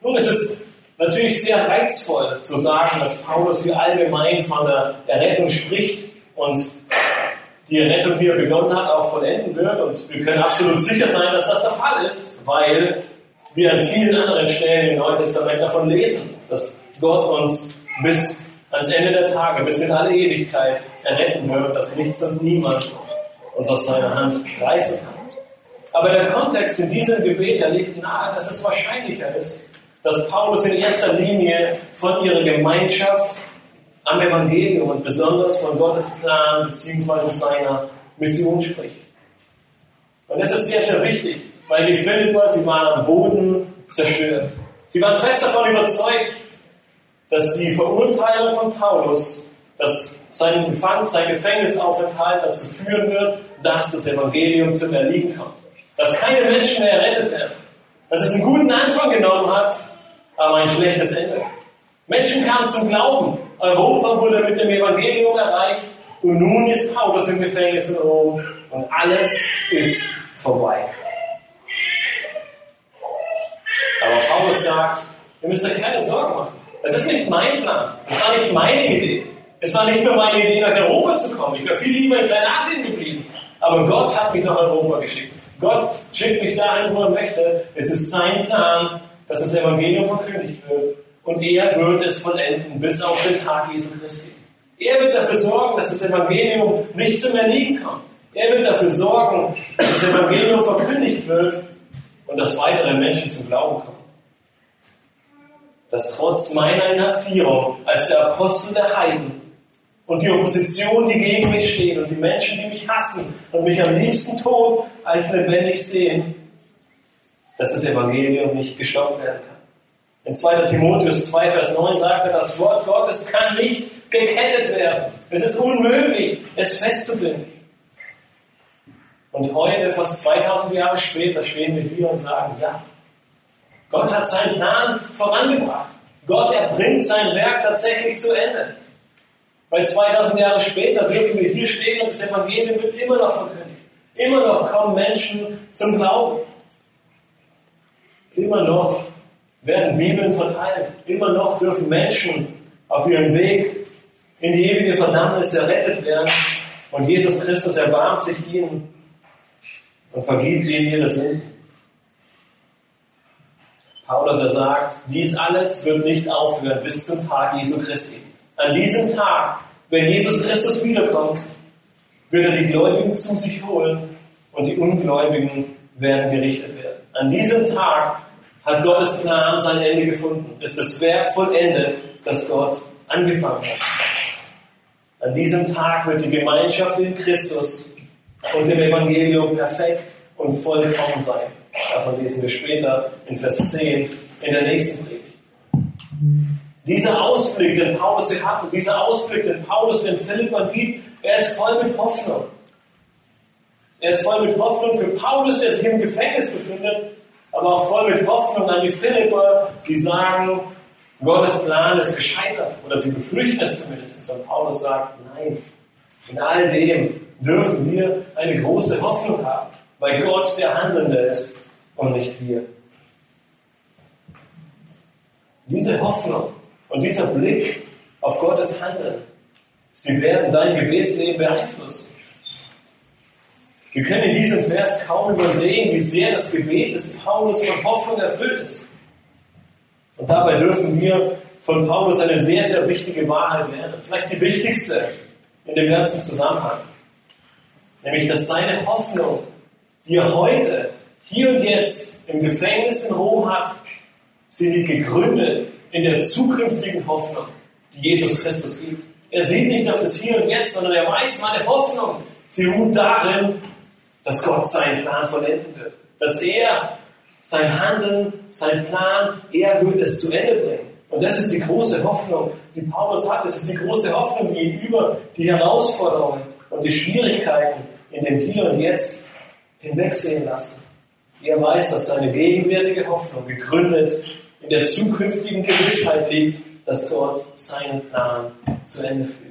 Nun, es ist natürlich sehr reizvoll zu sagen, dass Paulus hier allgemein von der Errettung spricht und die Errettung, die er begonnen hat, auch vollenden wird. Und wir können absolut sicher sein, dass das der Fall ist, weil wir an vielen anderen Stellen im Neuen Testament davon lesen, dass Gott uns bis ans Ende der Tage, bis in alle Ewigkeit erretten wird, dass nichts und niemand uns aus seiner Hand reißen kann. Aber der Kontext in diesem Gebet, der legt nahe, dass es wahrscheinlicher ist, dass Paulus in erster Linie von ihrer Gemeinschaft am Evangelium und besonders von Gottes Plan bzw. seiner Mission spricht. Und das ist sehr, sehr wichtig, weil die Philipper, sie waren am Boden zerstört. Sie waren fest davon überzeugt, dass die Verurteilung von Paulus, dass sein Gefang, sein Gefängnisaufenthalt dazu führen wird, dass das Evangelium zum Erliegen kommt. Dass keine Menschen mehr errettet werden. Dass es einen guten Anfang genommen hat, aber ein schlechtes Ende. Menschen kamen zum Glauben. Europa wurde mit dem Evangelium erreicht und nun ist Paulus im Gefängnis in Rom und alles ist vorbei. Aber Paulus sagt, ihr müsst euch keine Sorgen machen. Es ist nicht mein Plan. Es war nicht meine Idee. Es war nicht nur meine Idee, nach Europa zu kommen. Ich wäre viel lieber in Kleinasien geblieben. Aber Gott hat mich nach Europa geschickt. Gott schickt mich dahin, wo er möchte. Es ist sein Plan, dass das Evangelium verkündigt wird. Und er wird es vollenden bis auf den Tag Jesu Christi. Er wird dafür sorgen, dass das Evangelium nicht zum Erliegen kommt. Er wird dafür sorgen, dass das Evangelium verkündigt wird und dass weitere Menschen zum Glauben kommen. Dass trotz meiner Inhaftierung als der Apostel der Heiden und die Opposition, die gegen mich steht und die Menschen, die mich hassen und mich am liebsten tot als lebendig sehen, dass das Evangelium nicht gestoppt werden kann. In 2. Timotheus 2, Vers 9 sagt er, das Wort Gottes kann nicht gekettet werden. Es ist unmöglich, es festzubinden. Und heute, fast 2000 Jahre später, stehen wir hier und sagen, ja, Gott hat seinen Plan vorangebracht. Gott, er bringt sein Werk tatsächlich zu Ende. Weil 2000 Jahre später dürfen wir hier stehen und das Evangelium wird immer noch verkündigt. Immer noch kommen Menschen zum Glauben. Immer noch werden Bibeln verteilt. Immer noch dürfen Menschen auf ihrem Weg in die ewige Verdammnis errettet werden. Und Jesus Christus erbarmt sich ihnen und vergibt ihnen ihre Sünden. Paulus er sagt, dies alles wird nicht aufhören bis zum Tag Jesu Christi. An diesem Tag, wenn Jesus Christus wiederkommt, wird er die Gläubigen zu sich holen und die Ungläubigen werden gerichtet werden. An diesem Tag hat Gottes Plan sein Ende gefunden. Ist das Werk vollendet, das Gott angefangen hat. An diesem Tag wird die Gemeinschaft in Christus und dem Evangelium perfekt und vollkommen sein. Davon lesen wir später in Vers 10 in der nächsten Predigt. Dieser Ausblick, den Paulus hier hat, und dieser Ausblick, den Paulus den Philippern gibt, er ist voll mit Hoffnung. Er ist voll mit Hoffnung für Paulus, der sich im Gefängnis befindet, aber auch voll mit Hoffnung an die Philipper, die sagen, Gottes Plan ist gescheitert. Oder sie befürchten es zumindest. Und Paulus sagt, nein, in all dem dürfen wir eine große Hoffnung haben, weil Gott der Handelnde ist und nicht wir. Diese Hoffnung und dieser Blick auf Gottes Handeln, sie werden dein Gebetsleben beeinflussen. Wir können in diesem Vers kaum übersehen, wie sehr das Gebet des Paulus von Hoffnung erfüllt ist. Und dabei dürfen wir von Paulus eine sehr, sehr wichtige Wahrheit lernen. Vielleicht die wichtigste in dem ganzen Zusammenhang. Nämlich, dass seine Hoffnung, die er heute, hier und jetzt im Gefängnis in Rom hat, sie liegt gegründet in der zukünftigen Hoffnung, die Jesus Christus gibt. Er sieht nicht auf das Hier und Jetzt, sondern er weiß, meine Hoffnung, sie ruht darin, dass Gott seinen Plan vollenden wird. Dass er sein Handeln, sein Plan, er wird es zu Ende bringen. Und das ist die große Hoffnung, die Paulus hat. Das ist die große Hoffnung, die ihn über die Herausforderungen und die Schwierigkeiten in dem Hier und Jetzt hinwegsehen lassen. Er weiß, dass seine gegenwärtige Hoffnung gegründet in der zukünftigen Gewissheit liegt, dass Gott seinen Plan zu Ende führt.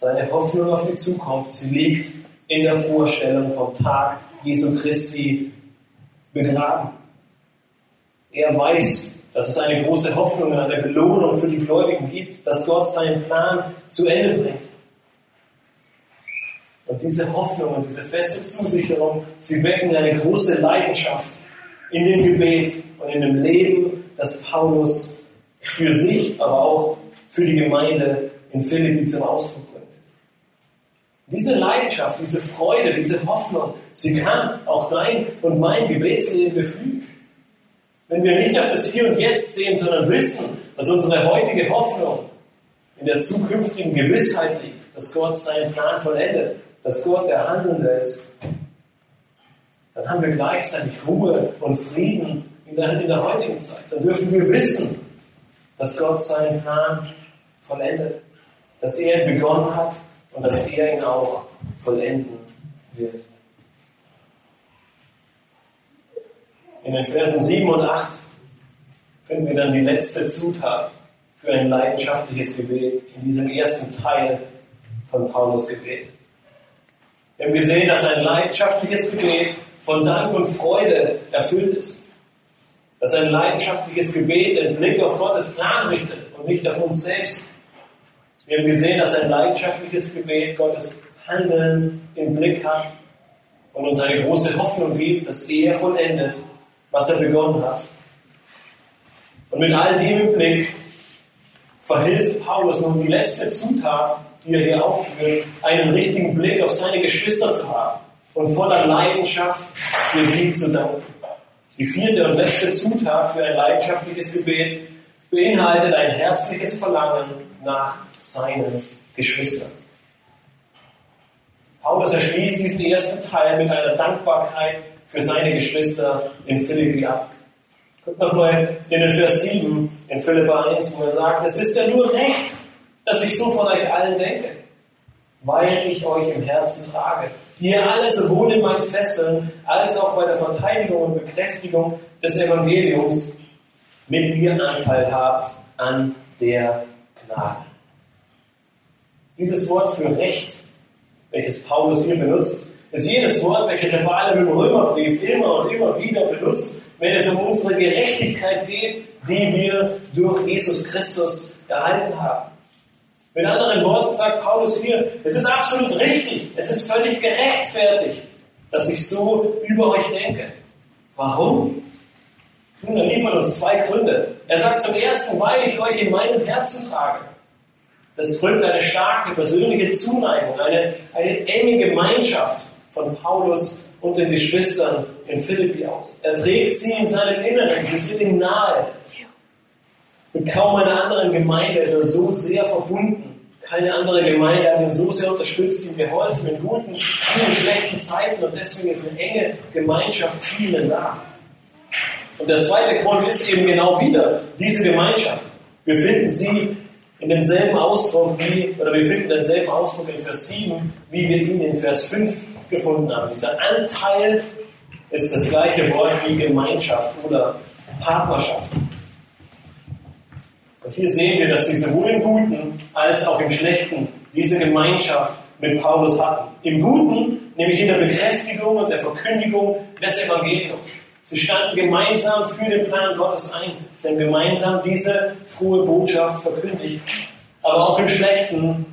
Seine Hoffnung auf die Zukunft, sie liegt in der Vorstellung vom Tag Jesu Christi begraben. Er weiß, dass es eine große Hoffnung und eine Belohnung für die Gläubigen gibt, dass Gott seinen Plan zu Ende bringt. Und diese Hoffnung und diese feste Zusicherung, sie wecken eine große Leidenschaft in dem Gebet und in dem Leben, das Paulus für sich, aber auch für die Gemeinde in Philippi zum Ausdruck. Diese Leidenschaft, diese Freude, diese Hoffnung, sie kann auch dein und mein Gebetsleben beflügeln. Wenn wir nicht auf das Hier und Jetzt sehen, sondern wissen, dass unsere heutige Hoffnung in der zukünftigen Gewissheit liegt, dass Gott seinen Plan vollendet, dass Gott der Handelnde ist, dann haben wir gleichzeitig Ruhe und Frieden in der, in der heutigen Zeit. Dann dürfen wir wissen, dass Gott seinen Plan vollendet, dass er ihn begonnen hat und dass er ihn auch vollenden wird. In den Versen 7 und 8 finden wir dann die letzte Zutat für ein leidenschaftliches Gebet in diesem ersten Teil von Paulus Gebet. Wir haben gesehen, dass ein leidenschaftliches Gebet von Dank und Freude erfüllt ist. Dass ein leidenschaftliches Gebet den Blick auf Gottes Plan richtet und nicht auf uns selbst. Wir haben gesehen, dass ein leidenschaftliches Gebet Gottes Handeln im Blick hat und uns eine große Hoffnung gibt, dass er vollendet, was er begonnen hat. Und mit all dem im Blick verhilft Paulus nun die letzte Zutat die er hier aufführt, einen richtigen Blick auf seine Geschwister zu haben und voller Leidenschaft für sie zu danken. Die vierte und letzte Zutat für ein leidenschaftliches Gebet beinhaltet ein herzliches Verlangen nach seinen Geschwistern. Paulus erschließt diesen ersten Teil mit einer Dankbarkeit für seine Geschwister in Philippi ab. Guckt nochmal in den Vers 7 in Philippa 1, wo er sagt, es ist ja nur recht, dass ich so von euch allen denke, weil ich euch im Herzen trage. Die ihr alle sowohl in meinen Fesseln als auch bei der Verteidigung und Bekräftigung des Evangeliums mit mir Anteil habt an der Gnade. Dieses Wort für Recht, welches Paulus hier benutzt, ist jedes Wort, welches er vor allem im Römerbrief immer und immer wieder benutzt, wenn es um unsere Gerechtigkeit geht, die wir durch Jesus Christus erhalten haben. Mit anderen Worten sagt Paulus hier, es ist absolut richtig, es ist völlig gerechtfertigt, dass ich so über euch denke. Warum? Nun, er liefert uns zwei Gründe. Er sagt zum ersten, weil ich euch in meinem Herzen trage. Das drückt eine starke persönliche Zuneigung, eine, eine enge Gemeinschaft von Paulus und den Geschwistern in Philippi aus. Er trägt sie in seinem Inneren, sie sind ihm nahe. Mit kaum einer anderen Gemeinde ist er so sehr verbunden. Keine andere Gemeinde hat ihn so sehr unterstützt, ihm geholfen in guten, in schlechten Zeiten und deswegen ist eine enge Gemeinschaft vielen da. Und der zweite Grund ist eben genau wieder diese Gemeinschaft. Wir finden sie in demselben Ausdruck wie, oder wir finden denselben Ausdruck in Vers 7, wie wir ihn in Vers 5 gefunden haben. Dieser Anteil ist das gleiche Wort wie Gemeinschaft oder Partnerschaft. Und hier sehen wir, dass sie sowohl im Guten als auch im Schlechten diese Gemeinschaft mit Paulus hatten. Im Guten, nämlich in der Bekräftigung und der Verkündigung des Evangeliums. Sie standen gemeinsam für den Plan Gottes ein. Sie haben gemeinsam diese frohe Botschaft verkündigt. Aber auch im Schlechten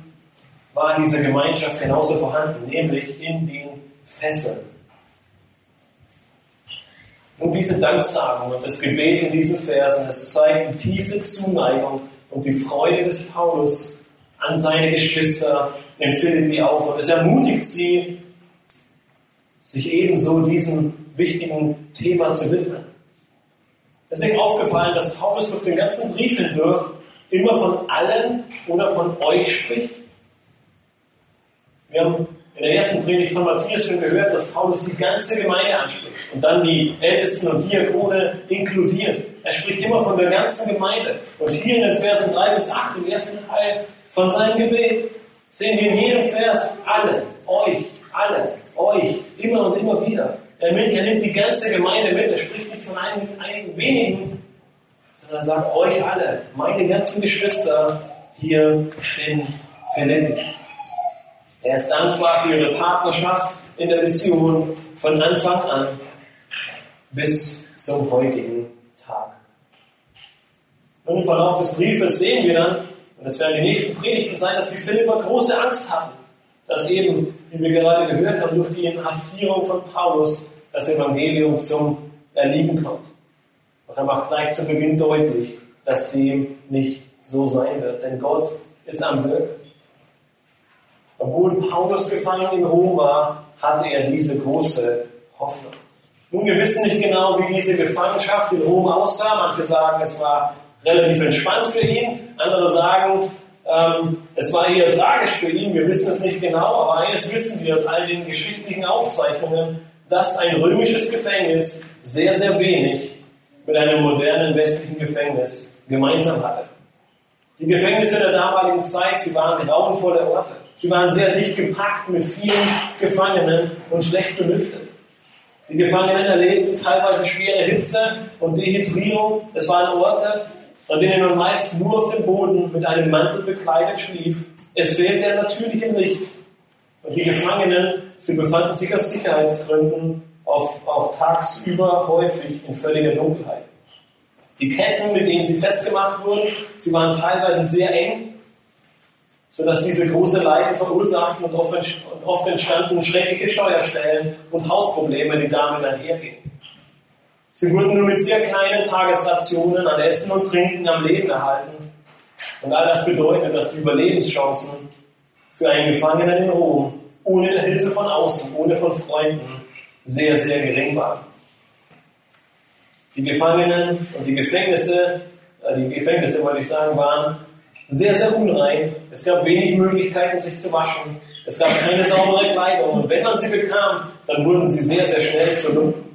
war diese Gemeinschaft genauso vorhanden, nämlich in den Fesseln. Und diese Danksagung und das Gebet in diesen Versen, es zeigt die tiefe Zuneigung und die Freude des Paulus an seine Geschwister in Philippi auf. Und es ermutigt sie, sich ebenso diesem wichtigen Thema zu widmen. Deswegen aufgefallen, dass Paulus durch den ganzen Brief hindurch immer von allen oder von euch spricht. Wir haben in der ersten Predigt von Matthias schon gehört, dass Paulus die ganze Gemeinde anspricht und dann die Ältesten und Diakone inkludiert. Er spricht immer von der ganzen Gemeinde. Und hier in den Versen 3 bis 8, im ersten Teil von seinem Gebet, sehen wir in jedem Vers alle, euch, alle, euch, immer und immer wieder. Er nimmt, er nimmt die ganze Gemeinde mit, er spricht nicht von einigen, einigen wenigen, sondern sagt euch alle, meine ganzen Geschwister hier in Philippi. Er ist dankbar für ihre Partnerschaft in der Mission von Anfang an bis zum heutigen Tag. Und im Verlauf des Briefes sehen wir dann, und das werden die nächsten Predigten sein, dass die Philipper große Angst hatten, dass eben, wie wir gerade gehört haben, durch die Inhaftierung von Paulus das Evangelium zum Erliegen kommt. Doch er macht gleich zu Beginn deutlich, dass dem nicht so sein wird, denn Gott ist am Wirken. Obwohl Paulus gefangen in Rom war, hatte er diese große Hoffnung. Nun, wir wissen nicht genau, wie diese Gefangenschaft in Rom aussah. Manche sagen, es war relativ entspannt für ihn. Andere sagen, es war eher tragisch für ihn. Wir wissen es nicht genau, aber eines wissen wir aus all den geschichtlichen Aufzeichnungen, dass ein römisches Gefängnis sehr, sehr wenig mit einem modernen westlichen Gefängnis gemeinsam hatte. Die Gefängnisse der damaligen Zeit, sie waren grauenvolle Orte. Sie waren sehr dicht gepackt mit vielen Gefangenen und schlecht belüftet. Die Gefangenen erlebten teilweise schwere Hitze und Dehydrierung. Es waren Orte, an denen man meist nur auf dem Boden mit einem Mantel bekleidet schlief. Es fehlte ein natürliches Licht. Und die Gefangenen, sie befanden sich aus Sicherheitsgründen auf, auch tagsüber häufig in völliger Dunkelheit. Die Ketten, mit denen sie festgemacht wurden, sie waren teilweise sehr eng sodass diese große Leiden verursachten und oft entstanden schreckliche Steuerstellen und Hauptprobleme, die damit einhergingen. Sie wurden nur mit sehr kleinen Tagesrationen an Essen und Trinken am Leben erhalten. Und all das bedeutet, dass die Überlebenschancen für einen Gefangenen in Rom ohne Hilfe von außen, ohne von Freunden, sehr, sehr gering war. Die Gefangenen und die Gefängnisse, äh, die Gefängnisse wollte ich sagen, waren sehr, sehr unrein. Es gab wenig Möglichkeiten, sich zu waschen. Es gab keine saubere Kleidung. Und wenn man sie bekam, dann wurden sie sehr, sehr schnell zu Lumpen.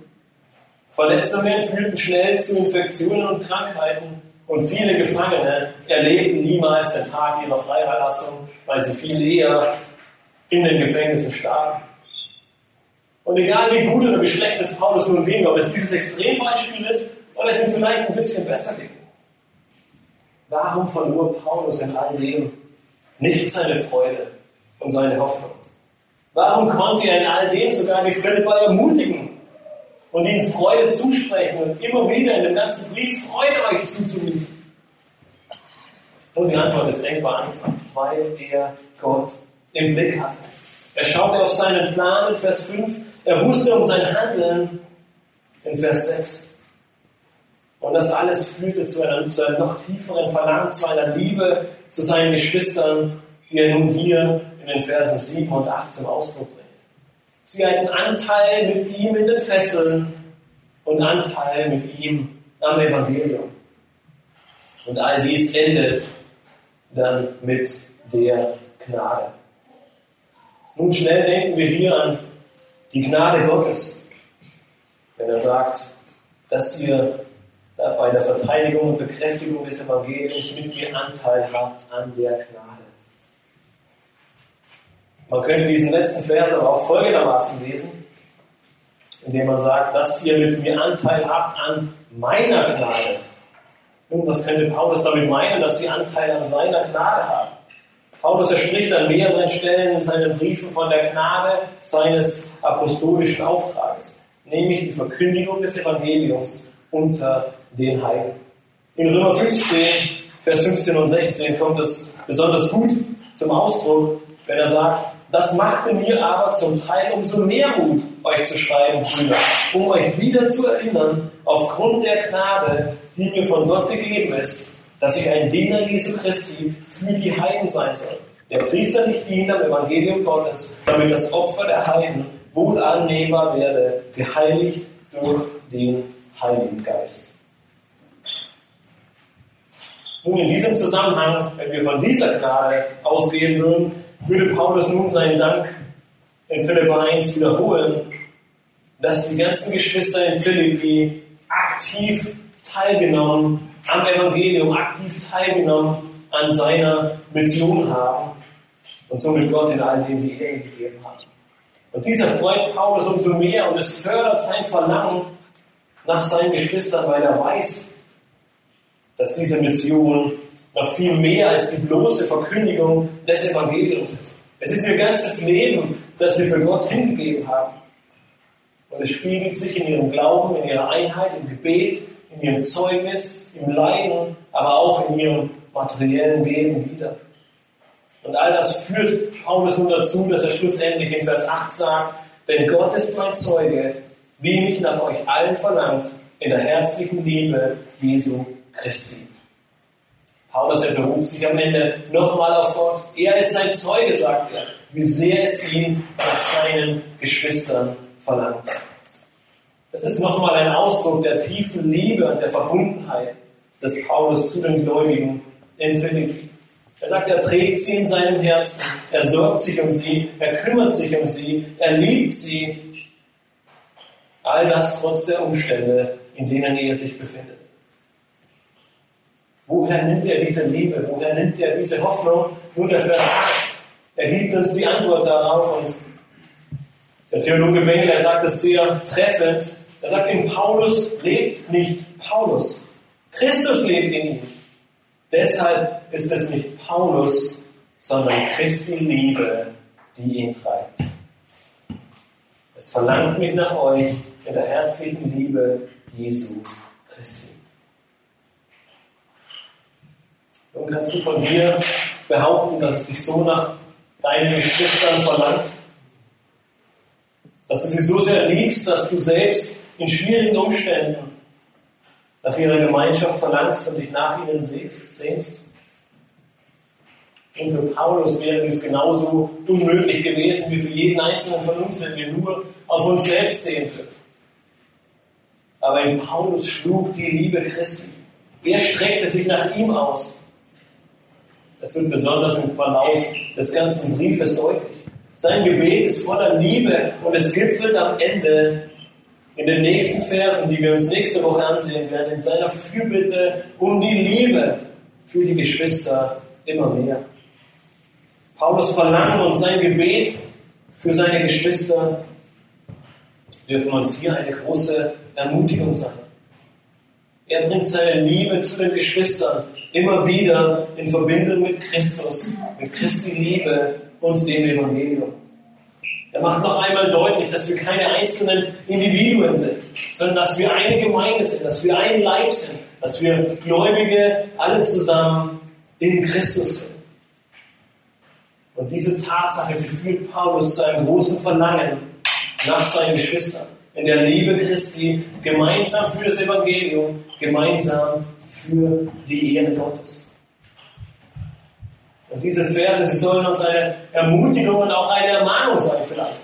Verletzungen führten schnell zu Infektionen und Krankheiten. Und viele Gefangene erlebten niemals den Tag ihrer Freilassung, weil sie viel eher in den Gefängnissen starben. Und egal wie gut oder wie schlecht es Paulus nun ging, ob es dieses Extrembeispiel ist oder es ihm vielleicht ein bisschen besser ging. Warum verlor Paulus in all dem nicht seine Freude und seine Hoffnung? Warum konnte er in all dem sogar die Philippa ermutigen und ihnen Freude zusprechen und immer wieder in dem ganzen Brief Freude euch zuzurufen? Und die Antwort ist denkbar einfach, weil er Gott im Blick hatte. Er schaute auf seinen Plan in Vers 5, er wusste um sein Handeln in Vers 6. Und das alles führte zu einem, zu einem noch tieferen Verlangen, zu einer Liebe zu seinen Geschwistern, die er nun hier in den Versen 7 und 8 zum Ausdruck bringt. Sie hatten Anteil mit ihm in den Fesseln und Anteil mit ihm am Evangelium. Und all dies endet dann mit der Gnade. Nun schnell denken wir hier an die Gnade Gottes, wenn er sagt, dass ihr bei der Verteidigung und Bekräftigung des Evangeliums mit mir Anteil habt an der Gnade. Man könnte diesen letzten Vers aber auch folgendermaßen lesen, indem man sagt, dass ihr mit mir Anteil habt an meiner Gnade. Nun, was könnte Paulus damit meinen, dass sie Anteil an seiner Gnade haben? Paulus er spricht an mehreren Stellen in seinen Briefen von der Gnade seines apostolischen Auftrages, nämlich die Verkündigung des Evangeliums unter den Heiden. In Römer 15, Vers 15 und 16 kommt es besonders gut zum Ausdruck, wenn er sagt, das machte mir aber zum Teil umso mehr Mut, euch zu schreiben, Brüder, um euch wieder zu erinnern, aufgrund der Gnade, die mir von Gott gegeben ist, dass ich ein Diener Jesu Christi für die Heiden sein soll. Der Priester nicht dient am Evangelium Gottes, damit das Opfer der Heiden wohl annehmbar werde, geheiligt durch den Heiligen Geist. Nun, in diesem Zusammenhang, wenn wir von dieser Gnade ausgehen würden, würde Paulus nun seinen Dank in Philipp 1 wiederholen, dass die ganzen Geschwister in Philippi aktiv teilgenommen am Evangelium aktiv teilgenommen an seiner Mission haben und somit Gott in all dem die Ehre gegeben hat. Und dieser freut Paulus umso mehr und es fördert sein Verlangen nach seinen Geschwistern, weil er weiß, dass diese Mission noch viel mehr als die bloße Verkündigung des Evangeliums ist. Es ist ihr ganzes Leben, das sie für Gott hingegeben haben. Und es spiegelt sich in ihrem Glauben, in ihrer Einheit, im Gebet, in ihrem Zeugnis, im Leiden, aber auch in ihrem materiellen Leben wieder. Und all das führt Paulus nun dazu, dass er schlussendlich in Vers 8 sagt, denn Gott ist mein Zeuge, wie mich nach euch allen verlangt, in der herzlichen Liebe Jesu Christi. Paulus, er beruft sich am Ende nochmal auf Gott. Er ist sein Zeuge, sagt er, wie sehr es ihn nach seinen Geschwistern verlangt. Das ist nochmal ein Ausdruck der tiefen Liebe und der Verbundenheit des Paulus zu den Gläubigen in Philippi. Er sagt, er trägt sie in seinem Herzen, er sorgt sich um sie, er kümmert sich um sie, er liebt sie. All das trotz der Umstände, in denen er sich befindet. Woher nimmt er diese Liebe? Woher nimmt er diese Hoffnung? Nun der Vers 8. Er gibt uns die Antwort darauf und der Theologe Wengel, er sagt es sehr treffend. Er sagt, in Paulus lebt nicht Paulus. Christus lebt in ihm. Deshalb ist es nicht Paulus, sondern Christi Liebe, die ihn treibt. Es verlangt mich nach euch in der herzlichen Liebe Jesu Christi. Nun kannst du von dir behaupten, dass es dich so nach deinen Geschwistern verlangt, dass du sie so sehr liebst, dass du selbst in schwierigen Umständen nach ihrer Gemeinschaft verlangst und dich nach ihnen sehnst. Und für Paulus wäre dies genauso unmöglich gewesen wie für jeden Einzelnen von uns, wenn wir nur auf uns selbst sehen würden. Aber in Paulus schlug die Liebe Christi. Er streckte sich nach ihm aus. Das wird besonders im Verlauf des ganzen Briefes deutlich. Sein Gebet ist voller Liebe und es gipfelt am Ende in den nächsten Versen, die wir uns nächste Woche ansehen werden, in seiner Fürbitte um die Liebe für die Geschwister immer mehr. Paulus Verlangen und sein Gebet für seine Geschwister dürfen uns hier eine große Ermutigung sein. Er bringt seine Liebe zu den Geschwistern immer wieder in Verbindung mit Christus, mit Christi Liebe und dem Evangelium. Er macht noch einmal deutlich, dass wir keine einzelnen Individuen sind, sondern dass wir eine Gemeinde sind, dass wir ein Leib sind, dass wir Gläubige alle zusammen in Christus sind. Und diese Tatsache, sie führt Paulus zu einem großen Verlangen nach seinen Geschwistern. In der Liebe Christi, gemeinsam für das Evangelium, gemeinsam für die Ehre Gottes. Und diese Verse, sie sollen uns eine Ermutigung und auch eine Ermahnung sein vielleicht,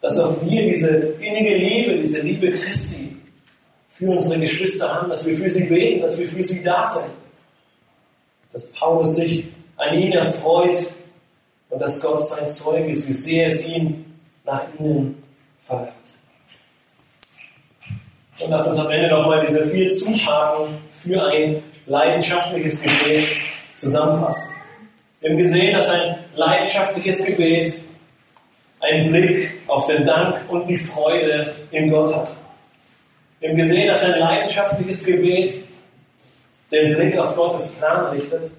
dass auch wir diese innige Liebe, diese Liebe Christi für unsere Geschwister haben, dass wir für sie beten, dass wir für sie da sind. Dass Paulus sich an ihnen erfreut und dass Gott sein Zeuge ist, wie sehr es ihn nach ihnen verlangt. Und lass uns am Ende nochmal diese vier Zutaten für ein leidenschaftliches Gebet zusammenfassen. Wir haben gesehen, dass ein leidenschaftliches Gebet einen Blick auf den Dank und die Freude in Gott hat. Wir haben gesehen, dass ein leidenschaftliches Gebet den Blick auf Gottes Plan richtet.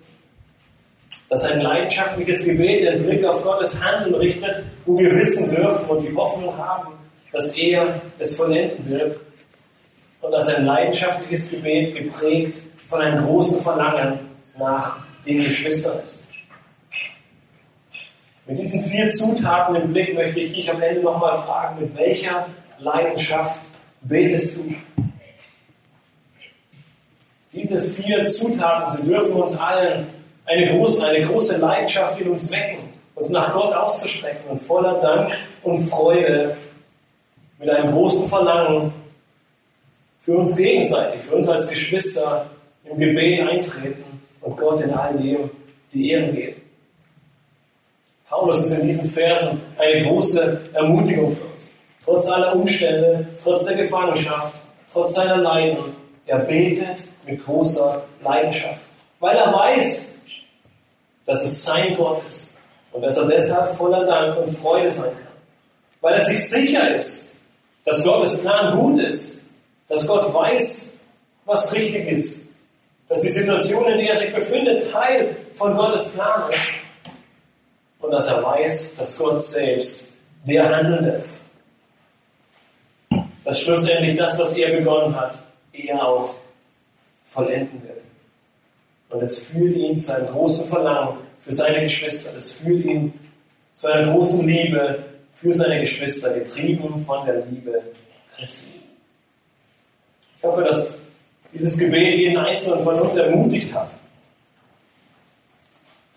Dass ein leidenschaftliches Gebet den Blick auf Gottes Handeln richtet, wo wir wissen dürfen und die Hoffnung haben, dass er es vollenden wird. Und dass ein leidenschaftliches Gebet geprägt von einem großen Verlangen nach den Geschwistern ist. Mit diesen vier Zutaten im Blick möchte ich dich am Ende nochmal fragen, mit welcher Leidenschaft betest du? Diese vier Zutaten, sie dürfen uns allen eine große, eine große Leidenschaft in uns wecken, uns nach Gott auszustrecken und voller Dank und Freude mit einem großen Verlangen für uns gegenseitig, für uns als Geschwister im Gebet eintreten und Gott in all dem die Ehre geben. Paulus ist in diesen Versen eine große Ermutigung für uns. Trotz aller Umstände, trotz der Gefangenschaft, trotz seiner Leiden, er betet mit großer Leidenschaft, weil er weiß, dass es sein Gott ist und dass er deshalb voller Dank und Freude sein kann. Weil er sich sicher ist, dass Gottes Plan gut ist, dass Gott weiß, was richtig ist, dass die Situation, in der er sich befindet, Teil von Gottes Plan ist und dass er weiß, dass Gott selbst der Handelnde ist. Dass schlussendlich das, was er begonnen hat, er auch vollenden wird. Und es führt ihn zu einem großen Verlangen für seine Geschwister. Es führt ihn zu einer großen Liebe für seine Geschwister, getrieben von der Liebe Christi. Ich hoffe, dass dieses Gebet jeden Einzelnen von uns ermutigt hat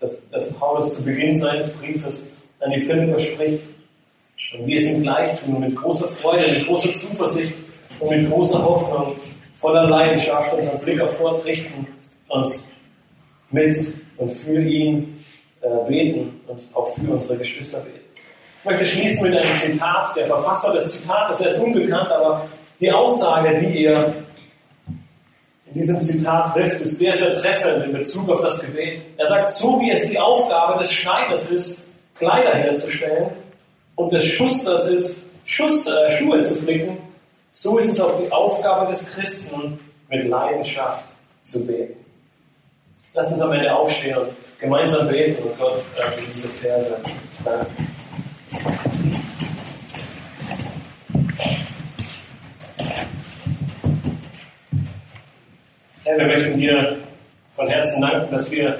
dass, dass Paulus zu Beginn seines Briefes an die Philipper spricht. Und wir ihm gleich tun, mit großer Freude, mit großer Zuversicht und mit großer Hoffnung, voller Leidenschaft unseren Blick auf Gott richten und mit und für ihn äh, beten und auch für unsere Geschwister beten. Ich möchte schließen mit einem Zitat. Der Verfasser des Zitates, er ist unbekannt, aber die Aussage, die er in diesem Zitat trifft, ist sehr, sehr treffend in Bezug auf das Gebet. Er sagt, so wie es die Aufgabe des Schneiders ist, Kleider herzustellen und des Schusters ist, Schuster, äh, Schuhe zu flicken, so ist es auch die Aufgabe des Christen, mit Leidenschaft zu beten. Lass uns am Ende aufstehen und gemeinsam beten und Gott äh, für diese Verse danken. Herr, wir möchten dir von Herzen danken, dass wir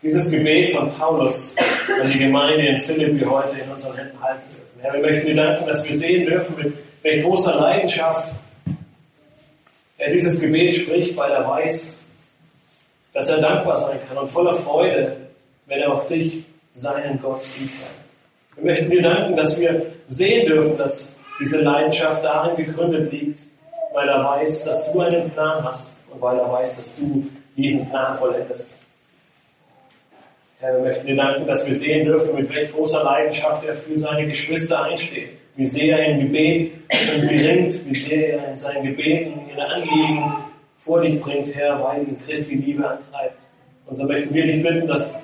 dieses Gebet von Paulus an die Gemeinde in Philippi heute in unseren Händen halten dürfen. Herr, wir möchten dir danken, dass wir sehen dürfen, mit welch großer Leidenschaft er dieses Gebet spricht, weil er weiß, dass er dankbar sein kann und voller Freude, wenn er auf dich, seinen Gott, liebt. Wir möchten dir danken, dass wir sehen dürfen, dass diese Leidenschaft darin gegründet liegt, weil er weiß, dass du einen Plan hast weil er weiß, dass du diesen Plan vollendest. Herr, wir möchten dir danken, dass wir sehen dürfen, mit welch großer Leidenschaft er für seine Geschwister einsteht. Wie sehr er im Gebet sie ringt, wie sehr er in seinen Gebeten ihre Anliegen vor dich bringt, Herr, weil ihn Christi Liebe antreibt. Und so möchten wir dich bitten, dass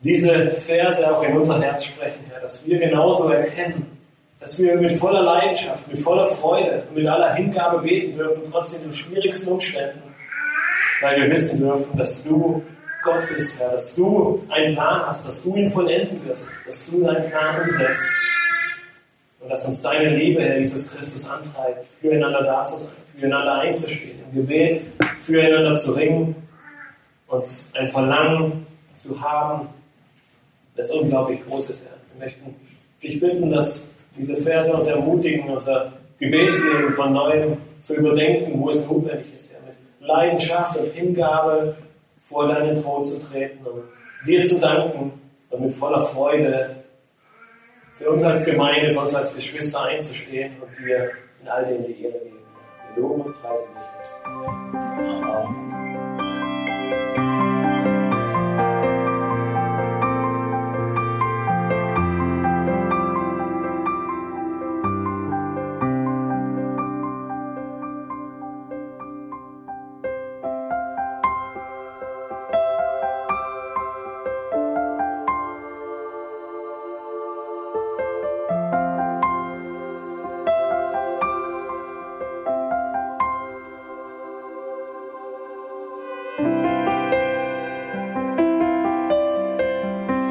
diese Verse auch in unser Herz sprechen, Herr, dass wir genauso erkennen, dass wir mit voller Leidenschaft, mit voller Freude, mit aller Hingabe beten dürfen, trotz den schwierigsten Umständen, weil wir wissen dürfen, dass du Gott bist, Herr, dass du einen Plan hast, dass du ihn vollenden wirst, dass du deinen Plan umsetzt und dass uns deine Liebe, Herr Jesus Christus, antreibt, füreinander da zu sein, füreinander einzustehen, im Gebet füreinander zu ringen und ein Verlangen zu haben, das unglaublich groß ist, Herr. Wir möchten dich bitten, dass diese Verse uns ermutigen, unser Gebetsleben von neuem zu überdenken, wo es notwendig ist, Herr. Mit Leidenschaft und Hingabe vor deinen Thron zu treten und dir zu danken und mit voller Freude für uns als Gemeinde, für uns als Geschwister einzustehen und dir in all dem die Ehre geben. Wir loben und preisen dich. Amen.